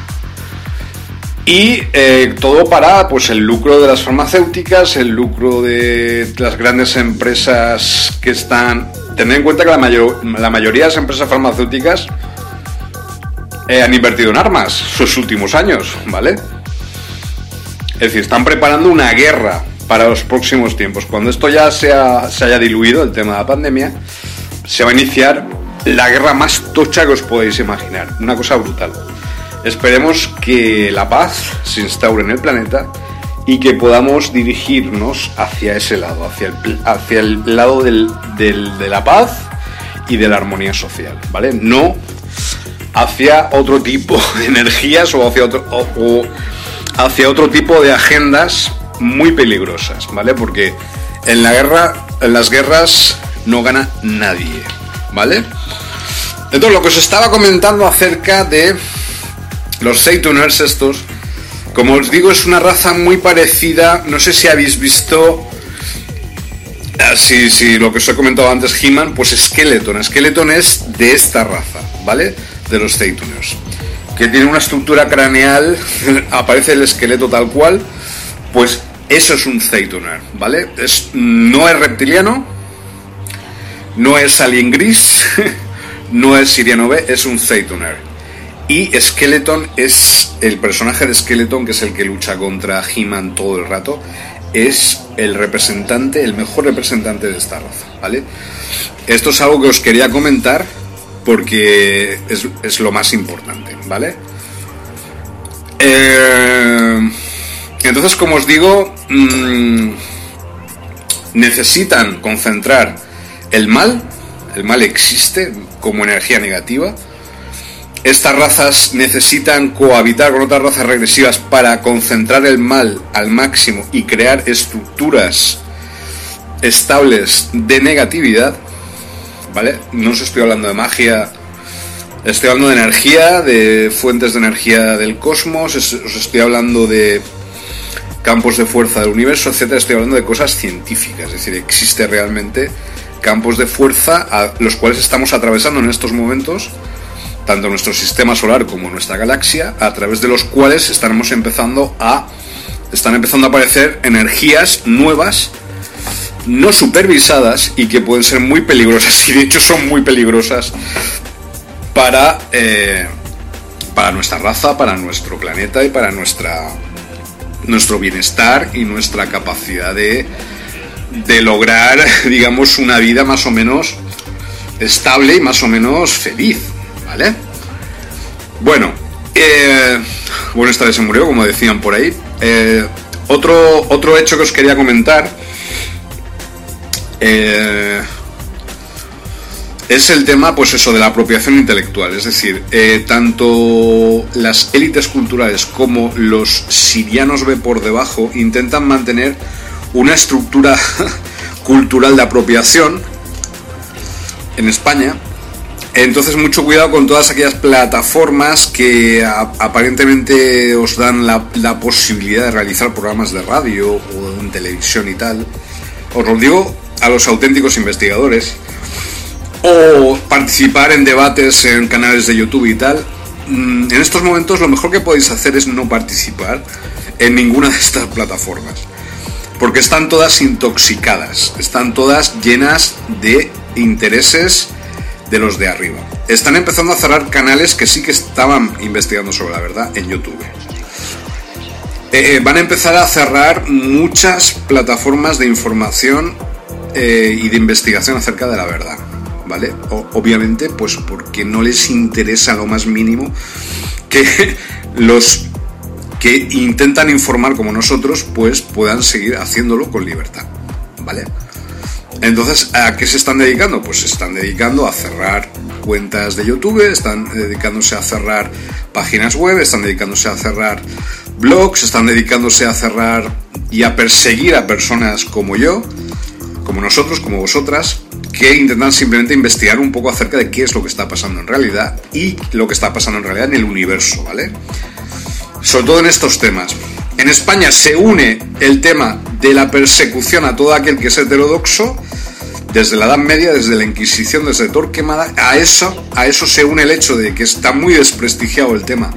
Y eh, todo para pues, el lucro de las farmacéuticas, el lucro de las grandes empresas que están... Tened en cuenta que la, mayor, la mayoría de las empresas farmacéuticas eh, han invertido en armas sus últimos años, ¿vale? Es decir, están preparando una guerra para los próximos tiempos. Cuando esto ya se haya diluido, el tema de la pandemia, se va a iniciar la guerra más tocha que os podéis imaginar. Una cosa brutal. Esperemos que la paz se instaure en el planeta y que podamos dirigirnos hacia ese lado, hacia el, hacia el lado del, de la paz y de la armonía social, ¿vale? No hacia otro tipo *laughs* de energías o hacia otro, o hacia otro tipo de agendas muy peligrosas, ¿vale? Porque en la guerra, en las guerras no gana nadie, ¿vale? Entonces lo que os estaba comentando acerca de los Zaytuners estos, como os digo, es una raza muy parecida, no sé si habéis visto si, si lo que os he comentado antes, He-Man, pues Skeleton. Skeleton es de esta raza, ¿vale? De los Zaytuners que tiene una estructura craneal, *laughs* aparece el esqueleto tal cual, pues eso es un Zaytuner, ¿vale? Es, no es reptiliano, no es alien gris, *laughs* no es siriano B, es un Zaytuner. Y Skeleton es el personaje de Skeleton, que es el que lucha contra He-Man todo el rato, es el representante, el mejor representante de esta raza, ¿vale? Esto es algo que os quería comentar porque es, lo más importante, ¿vale? Eh, entonces, como os digo, mm, necesitan concentrar el mal, el mal existe como energía negativa, estas razas necesitan cohabitar con otras razas regresivas para concentrar el mal al máximo y crear estructuras estables de negatividad. ¿vale? No os estoy hablando de magia, estoy hablando de energía, de fuentes de energía del cosmos, os estoy hablando de campos de fuerza del universo, etcétera. Estoy hablando de cosas científicas, es decir, existe realmente campos de fuerza a los cuales estamos atravesando en estos momentos tanto nuestro sistema solar como nuestra galaxia, a través de los cuales estamos empezando a están empezando a aparecer energías nuevas no supervisadas y que pueden ser muy peligrosas, *laughs* y de hecho son muy peligrosas para, eh, para nuestra raza, para nuestro planeta y para nuestra, nuestro bienestar y nuestra capacidad de, de lograr, *laughs* digamos, una vida más o menos estable y más o menos feliz, ¿vale? Bueno, eh, bueno, esta vez se murió, como decían por ahí. Eh, otro, otro hecho que os quería comentar eh, es el tema, pues eso, de la apropiación intelectual. Es decir, tanto las élites culturales como los sirianos ve por debajo intentan mantener una estructura *laughs* cultural de apropiación en España. Entonces mucho cuidado con todas aquellas plataformas que aparentemente os dan la, la, posibilidad de realizar programas de radio o en televisión y tal. Os lo digo a los auténticos investigadores o participar en debates en canales de YouTube y tal, mm, en estos momentos lo mejor que podéis hacer es no participar en ninguna de estas plataformas. Porque están todas intoxicadas, están todas llenas de intereses de los de arriba. Están empezando a cerrar canales que sí que estaban investigando sobre la verdad en YouTube. Eh, eh, van a empezar a cerrar muchas plataformas de información eh, y de investigación acerca de la verdad. ¿Vale? obviamente, pues porque no les interesa lo más mínimo que *laughs* los que intentan informar como nosotros, pues puedan seguir haciéndolo con libertad. ¿Vale? Entonces, ¿a qué se están dedicando? Pues se están dedicando a cerrar cuentas de YouTube, están dedicándose a cerrar páginas web, están dedicándose a cerrar blogs, están dedicándose a cerrar y a perseguir a personas como yo, como nosotros, como vosotras, que intentan simplemente investigar un poco acerca de qué es lo que está pasando en realidad y lo que está pasando en realidad en el universo, ¿vale? Sobre todo en estos temas. En España se une el tema de la persecución a todo aquel que es heterodoxo, desde la Edad Media, desde la Inquisición, desde Torquemada, a eso, a eso se une el hecho de que está muy desprestigiado el tema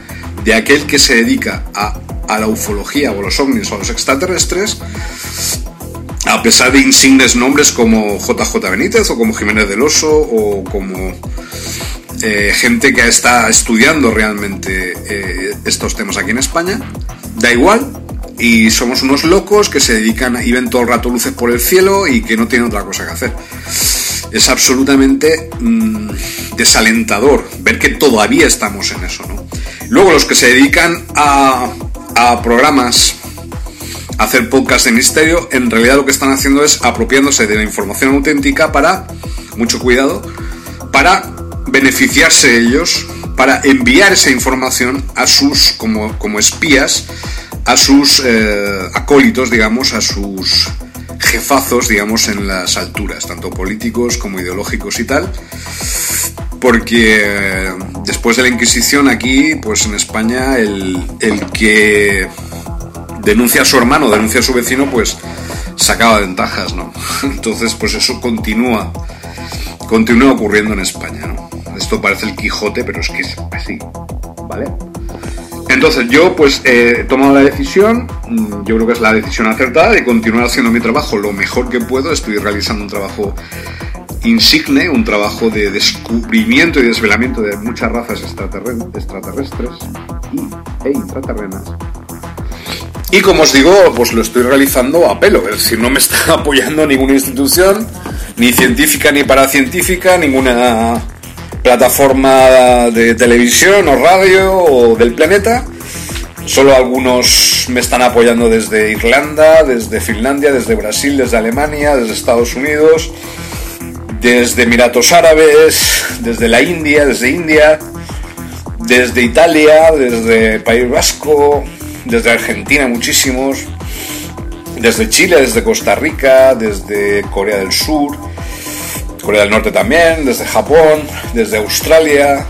de aquel que se dedica a, la ufología o a los ovnis o a los extraterrestres, a pesar de insignes nombres como JJ Benítez o como Jiménez del Oso o como eh, gente que está estudiando realmente eh, estos temas aquí en España, da igual. Y somos unos locos que se dedican y ven todo el rato luces por el cielo y que no tienen otra cosa que hacer. Es absolutamente mm, desalentador ver que todavía estamos en eso, ¿no? Luego los que se dedican a, a programas hacer podcast de misterio, en realidad lo que están haciendo es apropiándose de la información auténtica para, mucho cuidado, para beneficiarse ellos, para enviar esa información a sus, como, como espías, a sus eh, acólitos, digamos, a sus jefazos, digamos, en las alturas, tanto políticos como ideológicos y tal. Porque eh, después de la Inquisición aquí, pues en España, el, el que denuncia a su hermano, denuncia a su vecino, pues sacaba ventajas, ¿no? *laughs* Entonces, pues eso continúa, continúa ocurriendo en España, ¿no? Parece el Quijote, pero es que es así, ¿vale? Entonces yo pues he tomado la decisión, mm, yo creo que es la decisión acertada de continuar haciendo mi trabajo lo mejor que puedo, estoy realizando un trabajo insigne, un trabajo de descubrimiento y desvelamiento de muchas razas extraterrestres y, e intraterrenas. Y como os digo, pues lo estoy realizando a pelo, es decir, no me está *laughs* apoyando ninguna institución, ni científica ni paracientífica, ninguna plataforma de televisión o radio o del planeta. Solo algunos me están apoyando desde Irlanda, desde Finlandia, desde Brasil, desde Alemania, desde Estados Unidos, desde Emiratos Árabes, desde la India, desde India, desde Italia, desde País Vasco, desde Argentina muchísimos, desde Chile, desde Costa Rica, desde Corea del Sur, Corea del Norte también, desde Japón, desde Australia,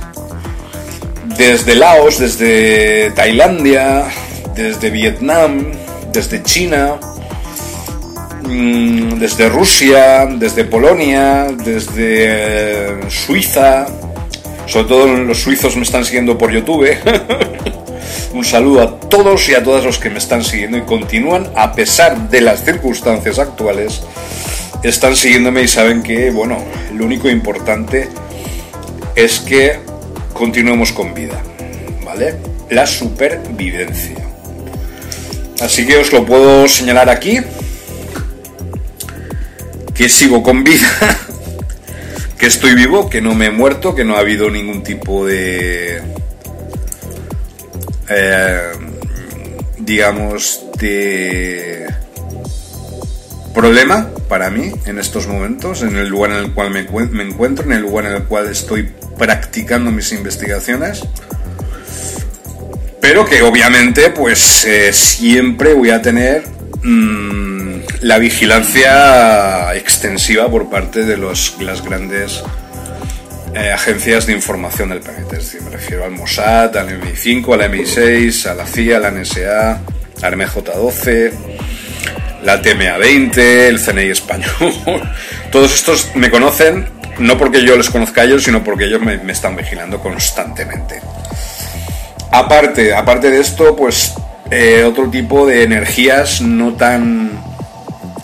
desde Laos, desde Tailandia, desde Vietnam, desde China, mm, desde Rusia, desde Polonia, desde Suiza. Sobre todo los suizos me están siguiendo por YouTube. *laughs* Un saludo a todos y a todas los que me están siguiendo y continúan, a pesar de las circunstancias actuales, están siguiéndome y saben que, bueno, lo único importante es que continuemos con vida, ¿vale? La supervivencia. Así que os lo puedo señalar aquí, que sigo con vida, *laughs* que estoy vivo, que no me he muerto, que no ha habido ningún tipo de eh, digamos, de problema para mí en estos momentos, en el lugar en el cual me, encuentro, en el lugar en el cual estoy practicando mis investigaciones. Pero que obviamente pues eh, siempre voy a tener mm, la vigilancia extensiva por parte de los, las grandes eh, agencias de información del planeta. Es decir, me refiero al Mossad, al MI5, al MI6, a la CIA, a la NSA, al MJ12, la TMA20, el CNI español. *laughs* Todos estos me conocen, no porque yo les conozca a ellos, sino porque ellos me, están vigilando constantemente. Aparte, aparte de esto, pues eh, otro tipo de energías no tan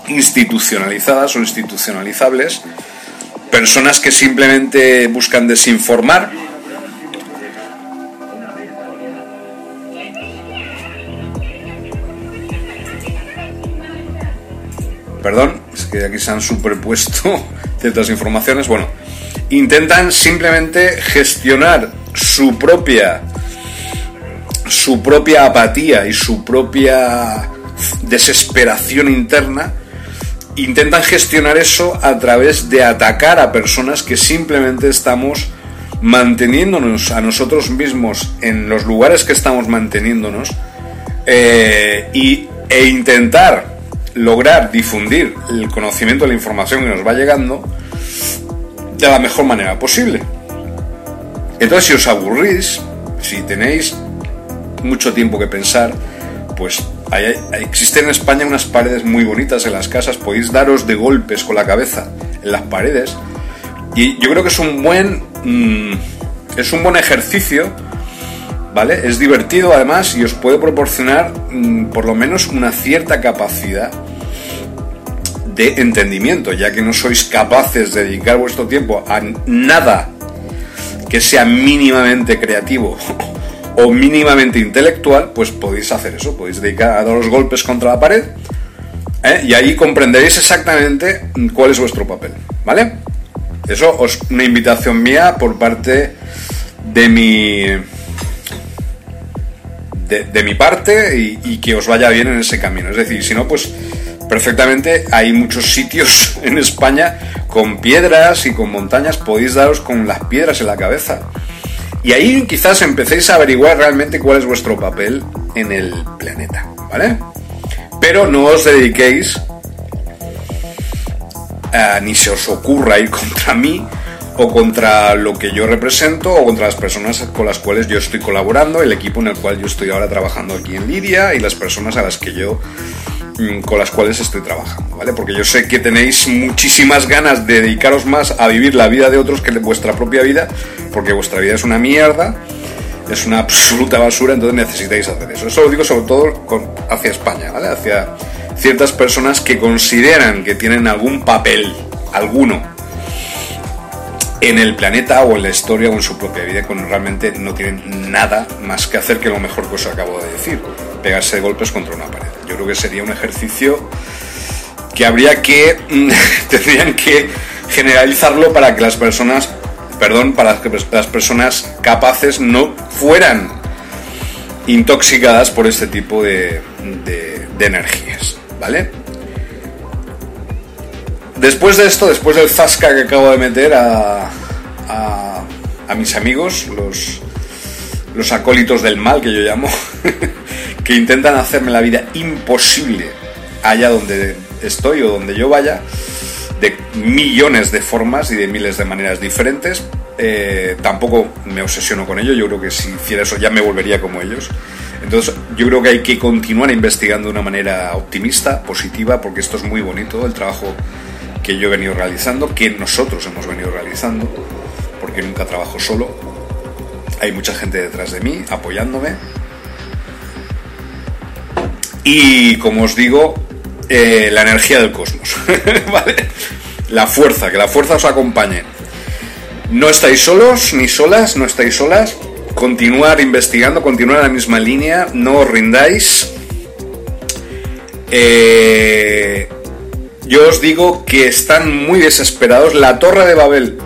institucionalizadas o institucionalizables personas que simplemente buscan desinformar. Perdón, es que aquí se han superpuesto *laughs* ciertas informaciones. Bueno, intentan simplemente gestionar su propia su propia apatía y su propia desesperación interna intentan gestionar eso a través de atacar a personas que simplemente estamos manteniéndonos a nosotros mismos en los lugares que estamos manteniéndonos eh, y, e intentar lograr difundir el conocimiento, la información que nos va llegando de la mejor manera posible. Entonces, si os aburrís, si tenéis mucho tiempo que pensar, pues existen en España unas paredes muy bonitas en las casas, podéis daros de golpes con la cabeza en las paredes y yo creo que es un buen mm, es un buen ejercicio, ¿vale? Es divertido además y os puede proporcionar mm, por lo menos una cierta capacidad de entendimiento, ya que no sois capaces de dedicar vuestro tiempo a nada que sea mínimamente creativo *laughs* o mínimamente intelectual, pues podéis hacer eso, podéis dedicar a dar los golpes contra la pared ¿eh? y ahí comprenderéis exactamente cuál es vuestro papel, ¿vale? Eso es una invitación mía por parte de mi de, mi parte y, que os vaya bien en ese camino. Es decir, si no, pues perfectamente hay muchos sitios *laughs* en España con piedras y con montañas, podéis daros con las piedras en la cabeza. Y ahí quizás empecéis a averiguar realmente cuál es vuestro papel en el planeta, ¿vale? Pero no os dediquéis, ni se os ocurra ir *laughs* contra mí o contra lo que yo represento o contra las personas con las cuales yo estoy colaborando, el equipo en el cual yo estoy ahora trabajando aquí en Lidia y las personas a las que yo mm, con las cuales estoy trabajando, ¿vale? Porque yo sé que tenéis muchísimas ganas de dedicaros más a vivir la vida de otros que vuestra propia vida, porque vuestra vida es una mierda, es una absoluta basura, entonces necesitáis hacer eso. Eso lo digo sobre todo hacia España, ¿vale? Hacia ciertas personas que consideran que tienen algún papel, alguno, en el planeta o en la historia o en su propia vida, cuando realmente no tienen nada más que hacer que lo mejor que os acabo de decir, pegarse de golpes contra una pared. Yo creo que sería un ejercicio que habría que, *laughs* tendrían que generalizarlo para que las personas perdón, para que las personas capaces no fueran intoxicadas por este tipo de, energías, ¿vale? Después de esto, después del zasca que acabo de meter a, a, mis amigos, los, los acólitos del mal que yo llamo, *laughs* que intentan hacerme la vida imposible allá donde estoy o donde yo vaya, de millones de formas y de miles de maneras diferentes. Eh, tampoco me obsesiono con ello, yo creo que si hiciera eso ya me volvería como ellos. Entonces yo creo que hay que continuar investigando de una manera optimista, positiva, porque esto es muy bonito, el trabajo que yo he venido realizando, que nosotros hemos venido realizando, porque nunca trabajo solo. Hay mucha gente detrás de mí apoyándome. Y como os digo, eh, la energía del cosmos. *laughs* La fuerza, que la fuerza os acompañe. No estáis solos ni solas, no estáis solas. Continuar investigando, continuar en la misma línea, no os rindáis. Eh, yo os digo que están muy desesperados. La torre de Babel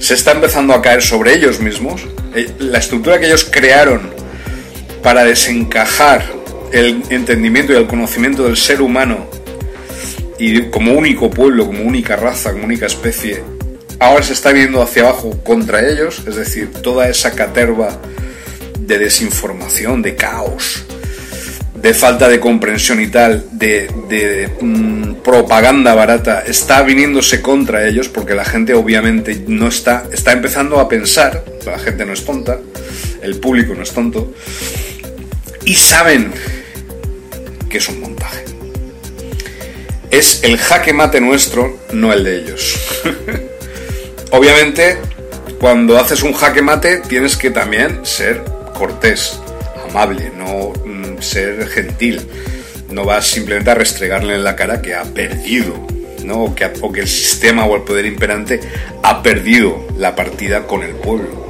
se está empezando a caer sobre ellos mismos. Eh, la estructura que ellos crearon para desencajar el entendimiento y el conocimiento del ser humano y como único pueblo, como única raza, como única especie, ahora se está viendo hacia abajo contra ellos, es decir, toda esa caterva de desinformación, de caos, de falta de comprensión y tal, de, mm, propaganda barata, está viniéndose contra ellos porque la gente obviamente no está, está empezando a pensar, la gente no es tonta, el público no es tonto, y saben que es un montaje. Es el jaque mate nuestro, no el de ellos. *laughs* Obviamente, cuando haces un jaque mate, tienes que también ser cortés, amable, no ser gentil. No vas simplemente a restregarle en la cara que ha perdido, ¿no? o que el sistema o el poder imperante ha perdido la partida con el pueblo.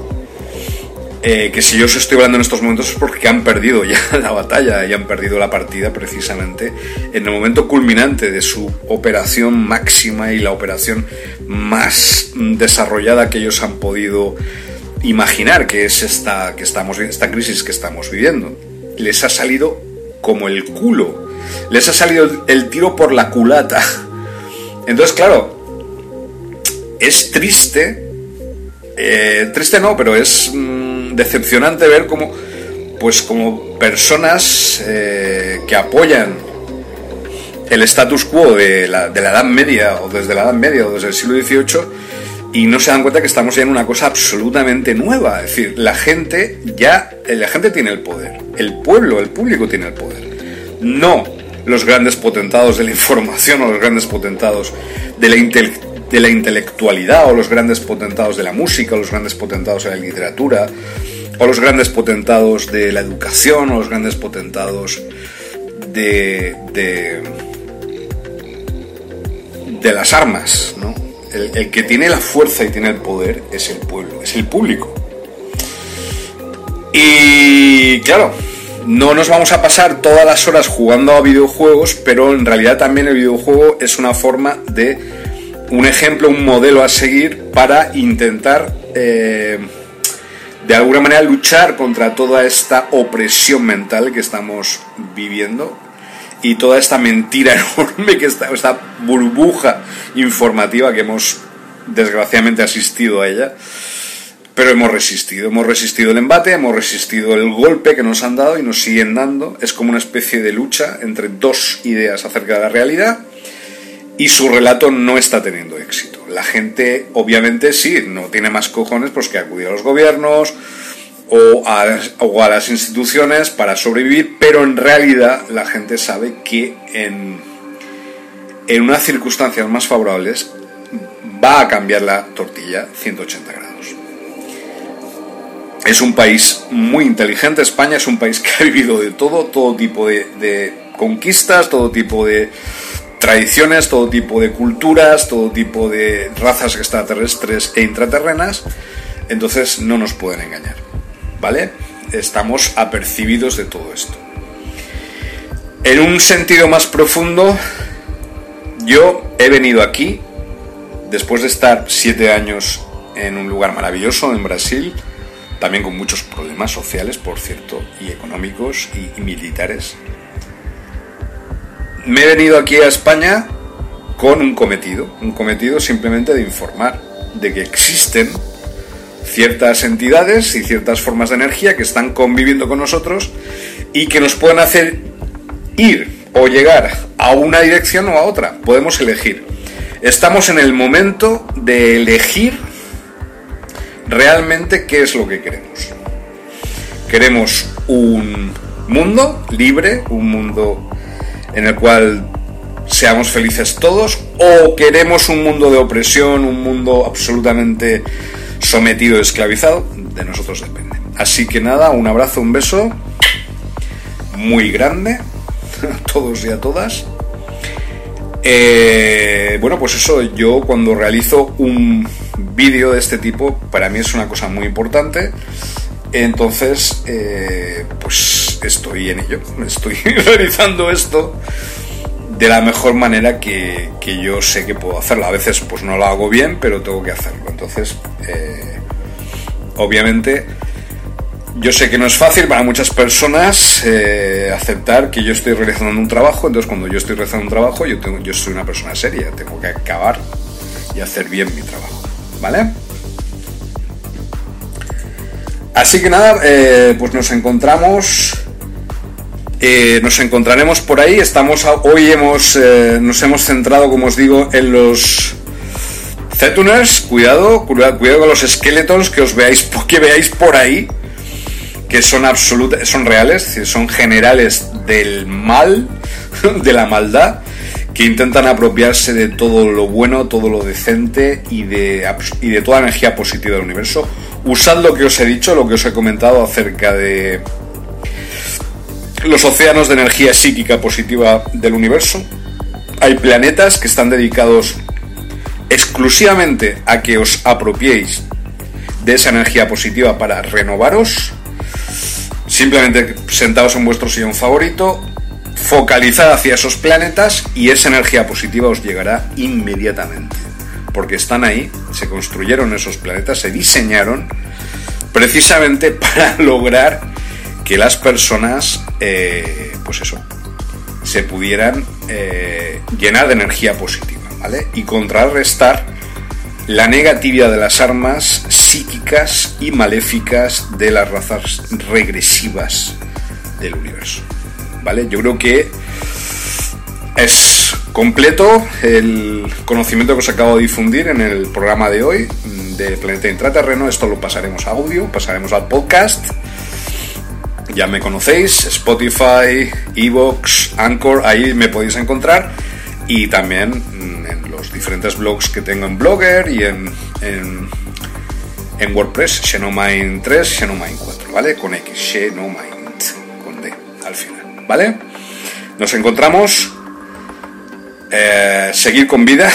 Eh, que si yo os estoy hablando en estos momentos es porque han perdido ya *laughs* la batalla y han perdido la partida precisamente en el momento culminante de su operación máxima y la operación más desarrollada que ellos han podido imaginar, que es esta, que estamos, esta crisis que estamos viviendo. Les ha salido como el culo, les ha salido el tiro por la culata. Entonces, claro, es triste, eh, triste no, pero es... Mm, decepcionante ver cómo, pues como personas eh, que apoyan el status quo de la, de la Edad Media o desde la Edad Media o desde el siglo XVIII y no se dan cuenta que estamos ya en una cosa absolutamente nueva. Es decir, la gente ya, la gente tiene el poder, el pueblo, el público tiene el poder. no los grandes potentados de la *laughs* información o los grandes potentados de la, de la intelectualidad o los grandes potentados de la música o los grandes potentados de la literatura o los grandes potentados de la educación o los grandes potentados de, de, de las armas, ¿no? El, que tiene la fuerza y tiene el poder es el pueblo, es el público. Y claro, no nos vamos a pasar todas las horas jugando a videojuegos, pero en realidad también el videojuego es una forma de un ejemplo, un modelo a seguir para intentar eh, de alguna manera luchar contra toda esta opresión mental que estamos viviendo y toda esta mentira *laughs* enorme que está, esta burbuja informativa que hemos desgraciadamente asistido a ella. Pero hemos resistido, hemos resistido el embate, hemos resistido el golpe que nos han dado y nos siguen dando. Es como una especie de lucha entre dos ideas acerca de la realidad y su relato no está teniendo éxito. La gente, obviamente, sí, no tiene más cojones pues que acudir a los gobiernos, o a, las instituciones para sobrevivir, pero en realidad la gente sabe que en, en unas circunstancias más favorables va a cambiar la tortilla 180 grados. Es un país muy inteligente, España es un país que ha vivido de todo, todo tipo de, de conquistas, todo tipo de tradiciones, todo tipo de culturas, todo tipo de razas extraterrestres e intraterrenas, entonces no nos pueden engañar. ¿Vale? Estamos apercibidos de todo esto. En un sentido más profundo, yo he venido aquí, después de estar siete años en un lugar maravilloso, en Brasil, también con muchos problemas sociales, por cierto, y económicos y, militares. Me he venido aquí a España con un cometido, un cometido simplemente de informar de que existen ciertas entidades y ciertas formas de energía que están conviviendo con nosotros y que nos pueden hacer ir o llegar a una dirección o a otra. Podemos elegir. Estamos en el momento de elegir realmente qué es lo que queremos. Queremos un mundo libre, un mundo en el cual seamos felices todos, o queremos un mundo de opresión, un mundo absolutamente sometido esclavizado, de nosotros depende. Así que nada, un abrazo, un beso muy grande a todos y a todas. Eh, bueno, pues eso, yo cuando realizo un vídeo de este tipo, para mí es una cosa muy importante. Entonces, eh, pues estoy en ello, estoy *laughs* realizando esto de la mejor manera que, yo sé que puedo hacerlo. A veces pues no lo hago bien, pero tengo que hacerlo. Entonces, eh, obviamente, yo sé que no es fácil para muchas personas eh, aceptar que yo estoy realizando un trabajo. Entonces, cuando yo estoy realizando un trabajo, yo, yo soy una persona seria. Tengo que acabar y hacer bien mi trabajo. ¿Vale? Así que nada, eh, pues nos encontramos eh, nos encontraremos por ahí. Estamos hoy hemos eh, nos hemos centrado, como os digo, en los Zetuners. Cuidado, cuidado, con los Skeletons que os veáis, *laughs* que veáis por ahí, que son absolutas, son reales, son generales del mal, *laughs* de la maldad, que intentan apropiarse de todo lo bueno, todo lo decente y de, y de toda energía positiva del universo. Usad lo que os he dicho, lo que os he comentado acerca de los océanos de energía psíquica positiva del universo. Hay planetas que están dedicados exclusivamente a que os apropiéis de esa energía positiva para renovaros. Simplemente sentados en vuestro sillón favorito, focalizad hacia esos planetas y esa energía positiva os llegará inmediatamente. Porque están ahí, se construyeron esos planetas, se diseñaron precisamente *laughs* para lograr que las personas, eh, pues eso, se pudieran eh, llenar de energía positiva, ¿vale? Y contrarrestar la negatividad de las armas psíquicas y maléficas de las razas regresivas del universo, ¿vale? Yo creo que es completo el conocimiento que os acabo de difundir en el programa de hoy de Planeta Intraterreno. Esto lo pasaremos a audio, pasaremos al podcast ya me conocéis, Spotify, Evox, Anchor, ahí me podéis encontrar y también mm, en los diferentes blogs que tengo en Blogger y en, en, en WordPress, Xenomind 3, Xenomind 4, ¿vale? Con X, Xenomind, con D al final, ¿vale? Nos encontramos, eh, seguir con vida,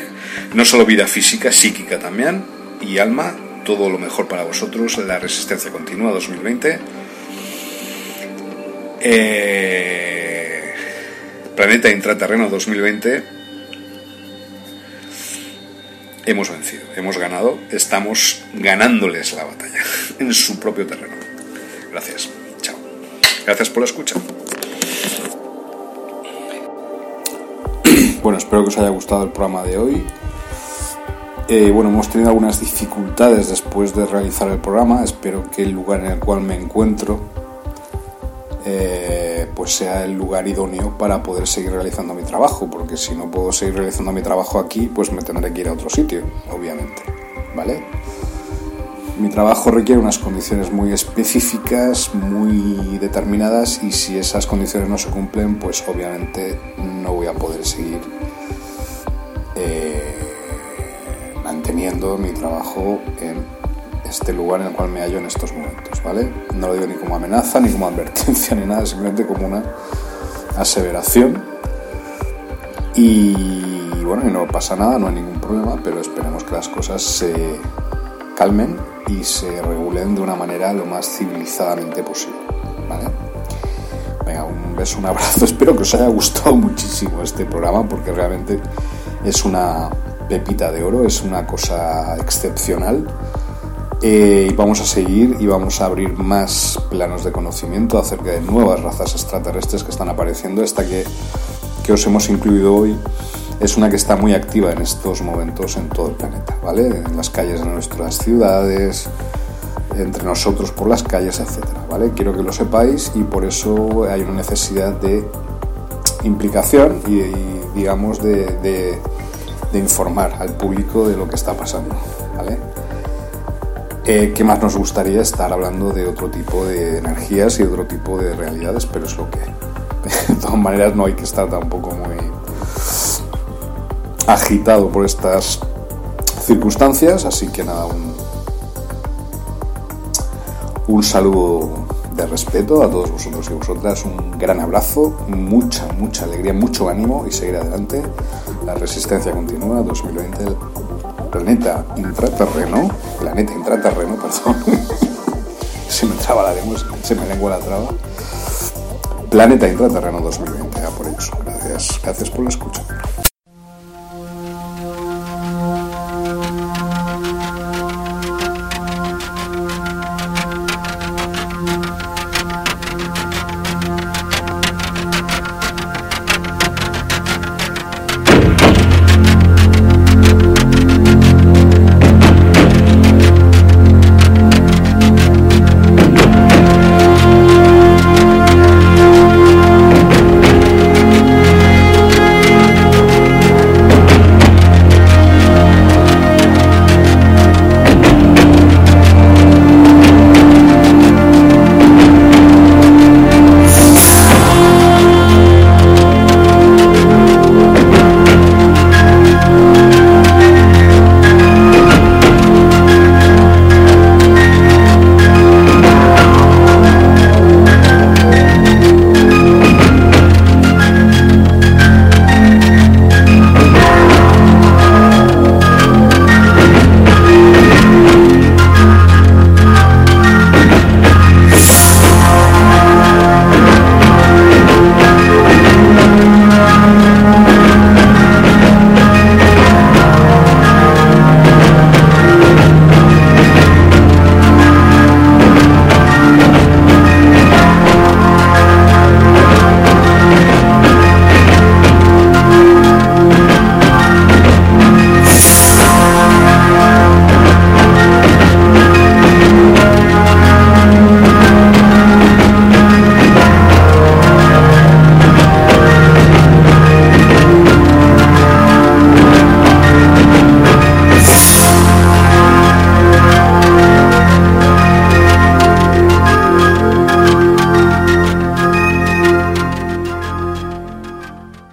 *laughs* no solo vida física, psíquica también, y alma, todo lo mejor para vosotros, la resistencia continua 2020. Eh, planeta Intraterreno 2020. Hemos vencido, hemos ganado, estamos ganándoles la batalla *laughs* en su propio terreno. Gracias, chao. Gracias por la escucha. Bueno, espero que os haya gustado el programa de hoy. Eh, bueno, hemos tenido algunas dificultades después de realizar el programa. Espero que el lugar en el cual me encuentro eh, pues sea el lugar idóneo para poder seguir realizando mi trabajo, porque si no puedo seguir realizando mi trabajo aquí, pues me tendré que ir a otro sitio, obviamente. ¿Vale? Mi trabajo requiere unas condiciones muy específicas, muy determinadas, y si esas condiciones no se cumplen, pues obviamente no voy a poder seguir. Eh, manteniendo mi trabajo en este lugar en el cual me hallo en estos momentos, ¿vale? No lo digo ni como amenaza, ni como *laughs* advertencia, ni nada, simplemente como una aseveración. Y bueno, y no pasa nada, no hay ningún problema, pero esperemos que las cosas se calmen y se regulen de una manera lo más civilizadamente posible, ¿vale? Venga, un beso, un abrazo, *laughs* espero que os haya gustado muchísimo este programa porque realmente es una pepita de oro, es una cosa excepcional. Eh, vamos a seguir y vamos a abrir más planos de conocimiento acerca de nuevas razas extraterrestres que están apareciendo. Esta que, que os hemos incluido hoy es una que está muy activa en estos momentos en todo el planeta, ¿vale? En las calles de nuestras ciudades, entre nosotros por las calles, etcétera, ¿vale? Quiero que lo sepáis y por eso hay una necesidad de implicación y, y digamos, de, de de informar al público de lo que está pasando. ¿vale? Eh, ¿Qué más nos gustaría estar hablando de otro tipo de energías y otro tipo de realidades? Pero es lo que. *laughs* De todas maneras no hay que estar tampoco muy agitado por estas circunstancias, así que nada, un, un saludo de respeto a todos vosotros y vosotras, un gran abrazo, mucha, mucha alegría, mucho ánimo y seguir adelante. La resistencia continúa, 2020, el planeta intraterreno, planeta intraterreno, *laughs* perdón, se me traba la lengua, se me lengua la traba. Planeta intraterreno 2020, a por eso. Gracias, gracias por la escucha.